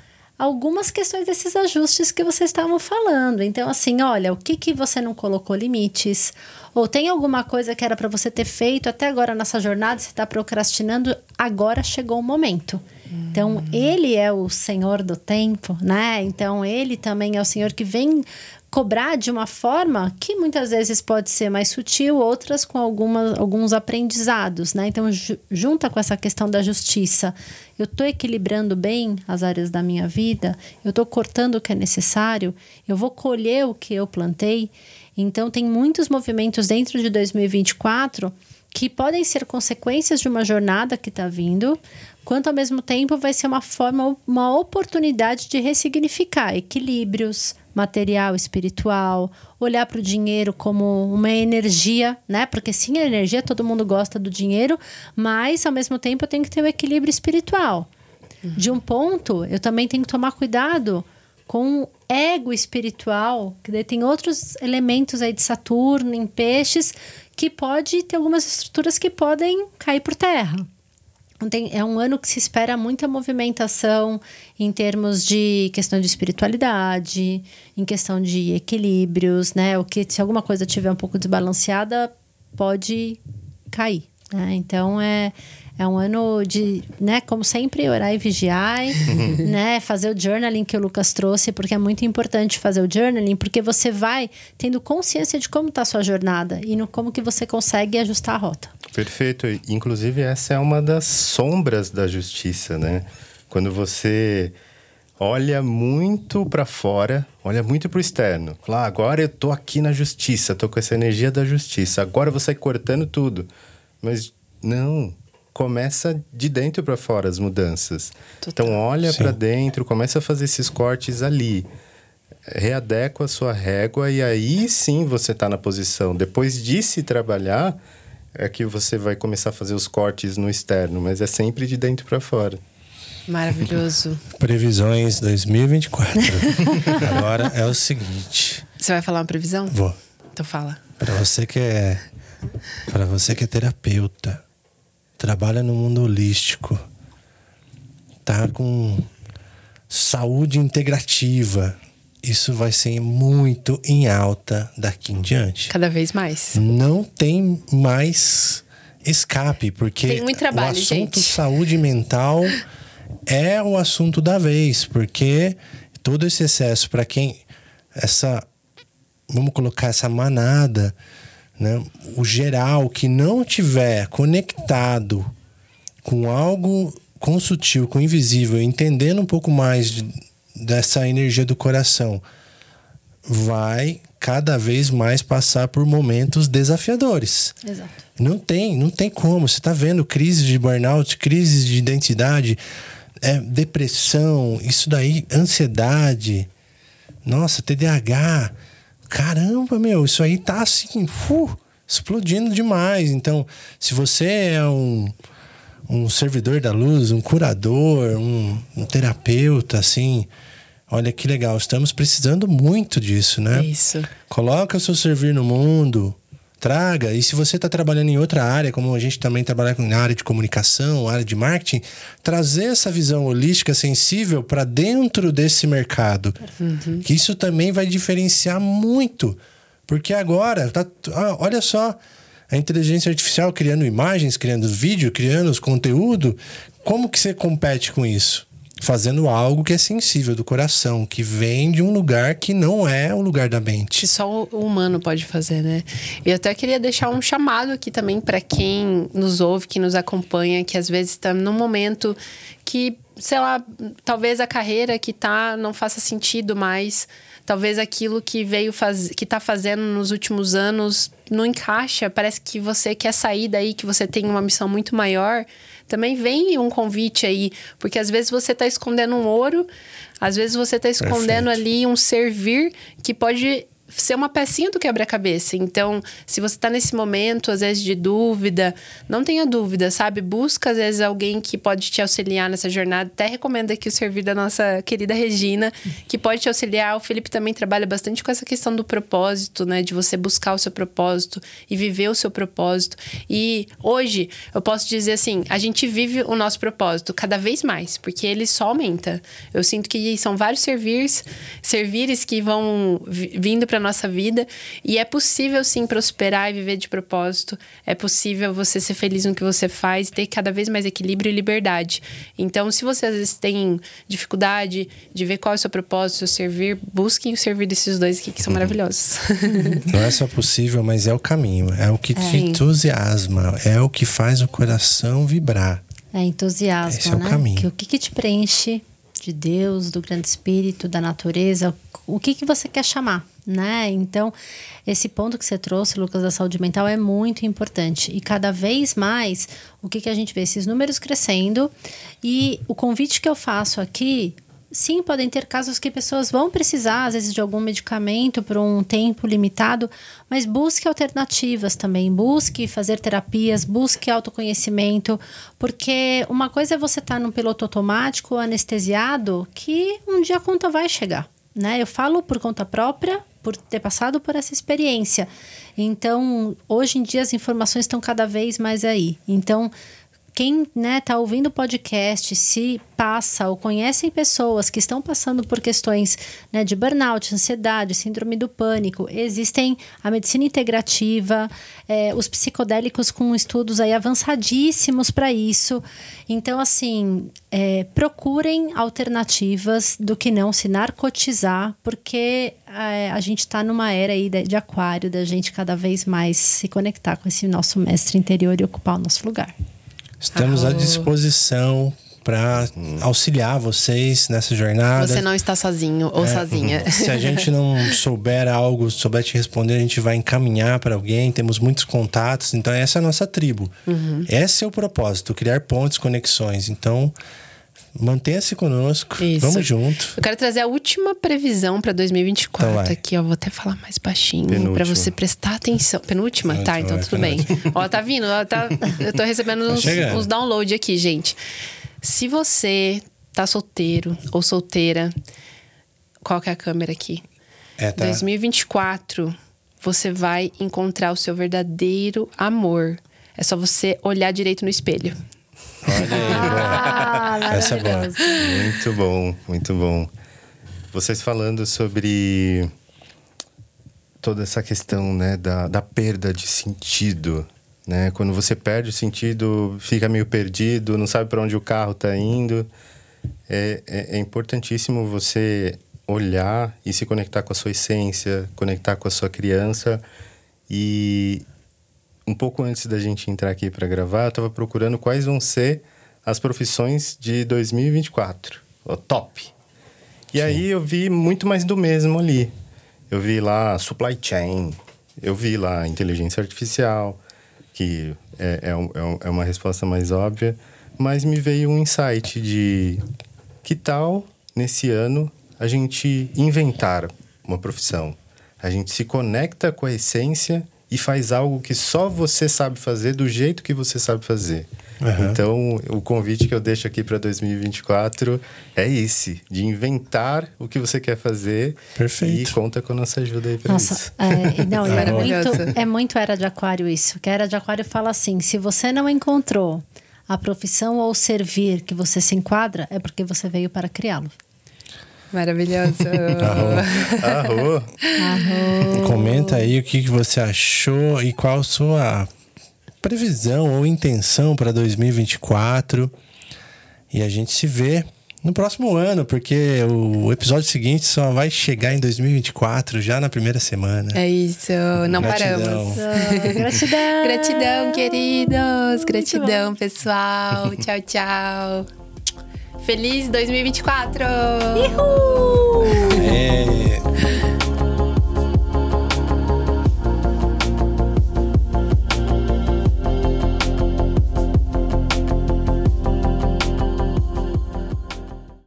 [SPEAKER 4] algumas questões desses ajustes que vocês estavam falando. Então, assim, olha, o que, que você não colocou limites? Ou tem alguma coisa que era para você ter feito até agora nessa jornada, você está procrastinando, agora chegou o momento. Então, ele é o senhor do tempo, né? Então, ele também é o senhor que vem cobrar de uma forma que muitas vezes pode ser mais sutil, outras com alguma, alguns aprendizados, né? Então, ju junta com essa questão da justiça, eu estou equilibrando bem as áreas da minha vida, eu estou cortando o que é necessário, eu vou colher o que eu plantei. Então, tem muitos movimentos dentro de 2024 que podem ser consequências de uma jornada que está vindo, quanto ao mesmo tempo vai ser uma forma, uma oportunidade de ressignificar equilíbrios, material, espiritual, olhar para o dinheiro como uma energia, né? Porque sim, a energia, todo mundo gosta do dinheiro, mas ao mesmo tempo eu tenho que ter o um equilíbrio espiritual. Uhum. De um ponto, eu também tenho que tomar cuidado com o ego espiritual, que daí tem outros elementos aí de Saturno em peixes, que pode ter algumas estruturas que podem cair por terra. É um ano que se espera muita movimentação em termos de questão de espiritualidade, em questão de equilíbrios, né? O que se alguma coisa tiver um pouco desbalanceada pode cair. Né? Então é, é um ano de, né, como sempre, orar e vigiar, né? Fazer o journaling que o Lucas trouxe, porque é muito importante fazer o journaling, porque você vai tendo consciência de como está a sua jornada e no como que você consegue ajustar a rota.
[SPEAKER 5] Perfeito. Inclusive, essa é uma das sombras da justiça, né? Quando você olha muito para fora, olha muito para o externo. Fala, ah, agora eu tô aqui na justiça, tô com essa energia da justiça. Agora eu vou sair cortando tudo. Mas não, começa de dentro para fora as mudanças. Total. Então olha para dentro, começa a fazer esses cortes ali. Readequa a sua régua e aí sim você está na posição. Depois de se trabalhar, é que você vai começar a fazer os cortes no externo, mas é sempre de dentro para fora.
[SPEAKER 3] Maravilhoso.
[SPEAKER 2] Previsões 2024. Agora é o seguinte.
[SPEAKER 3] Você vai falar uma previsão?
[SPEAKER 2] Vou.
[SPEAKER 3] Então fala.
[SPEAKER 2] Para você que é para você que é terapeuta, trabalha no mundo holístico, tá com saúde integrativa, isso vai ser muito em alta daqui em diante.
[SPEAKER 3] Cada vez mais.
[SPEAKER 2] Não tem mais escape, porque
[SPEAKER 3] tem muito trabalho,
[SPEAKER 2] o assunto
[SPEAKER 3] gente.
[SPEAKER 2] saúde mental é o assunto da vez, porque todo esse excesso para quem essa vamos colocar essa manada né, o geral que não tiver conectado com algo com sutil, com invisível, entendendo um pouco mais de, dessa energia do coração, vai cada vez mais passar por momentos desafiadores.
[SPEAKER 4] Exato.
[SPEAKER 2] Não tem, não tem como. Você está vendo crises de burnout, crises de identidade, é, depressão, isso daí, ansiedade, nossa, TDAH caramba, meu, isso aí tá assim, uh, explodindo demais. Então, se você é um, um servidor da luz, um curador, um, um terapeuta, assim, olha que legal, estamos precisando muito disso, né?
[SPEAKER 3] Isso.
[SPEAKER 2] Coloca o seu servir no mundo, traga. E se você está trabalhando em outra área, como a gente também trabalha na área de comunicação, área de marketing, trazer essa visão holística sensível para dentro desse mercado. Uhum. Que isso também vai diferenciar muito. Porque agora, tá, ah, olha só, a inteligência artificial criando imagens, criando vídeo, criando os conteúdo, como que você compete com isso? Fazendo algo que é sensível do coração, que vem de um lugar que não é o lugar da mente.
[SPEAKER 3] Que só o humano pode fazer, né? E até queria deixar um chamado aqui também para quem nos ouve, que nos acompanha, que às vezes está num momento que, sei lá, talvez a carreira que tá não faça sentido mais. Talvez aquilo que veio faz... que tá fazendo nos últimos anos não encaixa. Parece que você quer sair daí, que você tem uma missão muito maior também vem um convite aí, porque às vezes você está escondendo um ouro, às vezes você está escondendo Perfeito. ali um servir que pode ser uma pecinha do quebra-cabeça. Então, se você está nesse momento, às vezes, de dúvida, não tenha dúvida, sabe? Busca, às vezes, alguém que pode te auxiliar nessa jornada. Até recomendo aqui o servir da nossa querida Regina, que pode te auxiliar. O Felipe também trabalha bastante com essa questão do propósito, né? De você buscar o seu propósito e viver o seu propósito. E hoje, eu posso dizer assim, a gente vive o nosso propósito cada vez mais, porque ele só aumenta. Eu sinto que são vários servires, servires que vão vindo para nossa vida. E é possível sim prosperar e viver de propósito. É possível você ser feliz no que você faz e ter cada vez mais equilíbrio e liberdade. Então, se você às vezes tem dificuldade de ver qual é o seu propósito, seu servir, busquem o servir desses dois aqui que são maravilhosos.
[SPEAKER 2] Não é só possível, mas é o caminho. É o que te é. entusiasma. É o que faz o coração vibrar.
[SPEAKER 4] É entusiasmo, Esse é né? o caminho. Que o que, que te preenche de Deus, do grande espírito, da natureza, o que, que você quer chamar, né? Então, esse ponto que você trouxe, Lucas, da saúde mental é muito importante. E cada vez mais, o que, que a gente vê? Esses números crescendo. E o convite que eu faço aqui Sim, podem ter casos que pessoas vão precisar, às vezes, de algum medicamento por um tempo limitado, mas busque alternativas também. Busque fazer terapias, busque autoconhecimento, porque uma coisa é você estar tá num piloto automático, anestesiado, que um dia a conta vai chegar. Né? Eu falo por conta própria, por ter passado por essa experiência. Então, hoje em dia as informações estão cada vez mais aí. Então, quem né, tá ouvindo o podcast, se passa ou conhecem pessoas que estão passando por questões né, de burnout, ansiedade, síndrome do pânico, existem a medicina integrativa, é, os psicodélicos com estudos aí avançadíssimos para isso. Então, assim, é, procurem alternativas do que não se narcotizar, porque é, a gente está numa era aí de, de aquário, da gente cada vez mais se conectar com esse nosso mestre interior e ocupar o nosso lugar.
[SPEAKER 2] Estamos à disposição para auxiliar vocês nessa jornada.
[SPEAKER 3] Você não está sozinho ou é, sozinha.
[SPEAKER 2] Se a gente não souber algo, souber te responder, a gente vai encaminhar para alguém. Temos muitos contatos, então essa é a nossa tribo. Uhum. Esse é o propósito, criar pontes, conexões. Então, Mantenha-se conosco. Isso. Vamos junto.
[SPEAKER 3] Eu quero trazer a última previsão para 2024 então aqui, ó. Vou até falar mais baixinho para você prestar atenção. Penúltima? tá, então tudo bem. ó, tá vindo, ó, tá, eu tô recebendo tá uns, uns downloads aqui, gente. Se você tá solteiro ou solteira, qual que é a câmera aqui? É, tá. 2024, você vai encontrar o seu verdadeiro amor. É só você olhar direito no espelho.
[SPEAKER 5] Olha aí. Ah, Essa é boa. Muito bom, muito bom. Vocês falando sobre toda essa questão né, da, da perda de sentido. Né? Quando você perde o sentido, fica meio perdido, não sabe para onde o carro está indo. É, é, é importantíssimo você olhar e se conectar com a sua essência, conectar com a sua criança e um pouco antes da gente entrar aqui para gravar, eu estava procurando quais vão ser as profissões de 2024. O top. E Sim. aí eu vi muito mais do mesmo ali. Eu vi lá supply chain, eu vi lá inteligência artificial, que é, é, é, é uma resposta mais óbvia, mas me veio um insight de que tal nesse ano a gente inventar uma profissão? A gente se conecta com a essência e faz algo que só você sabe fazer do jeito que você sabe fazer. Uhum. Então, o convite que eu deixo aqui para 2024 é esse, de inventar o que você quer fazer.
[SPEAKER 2] Perfeito.
[SPEAKER 5] E conta com a nossa ajuda aí para isso.
[SPEAKER 4] É, não, é, muito, é muito era de aquário isso. Que era de aquário fala assim: se você não encontrou a profissão ou servir que você se enquadra, é porque você veio para criá-lo.
[SPEAKER 3] Maravilhoso.
[SPEAKER 5] Arro.
[SPEAKER 2] Arro. Comenta aí o que você achou e qual a sua previsão ou intenção para 2024. E a gente se vê no próximo ano, porque o episódio seguinte só vai chegar em 2024, já na primeira semana.
[SPEAKER 3] É isso, não Gratidão. paramos.
[SPEAKER 4] Gratidão.
[SPEAKER 3] Gratidão, queridos. Gratidão, pessoal. tchau, tchau. Feliz 2024! Uhul! É.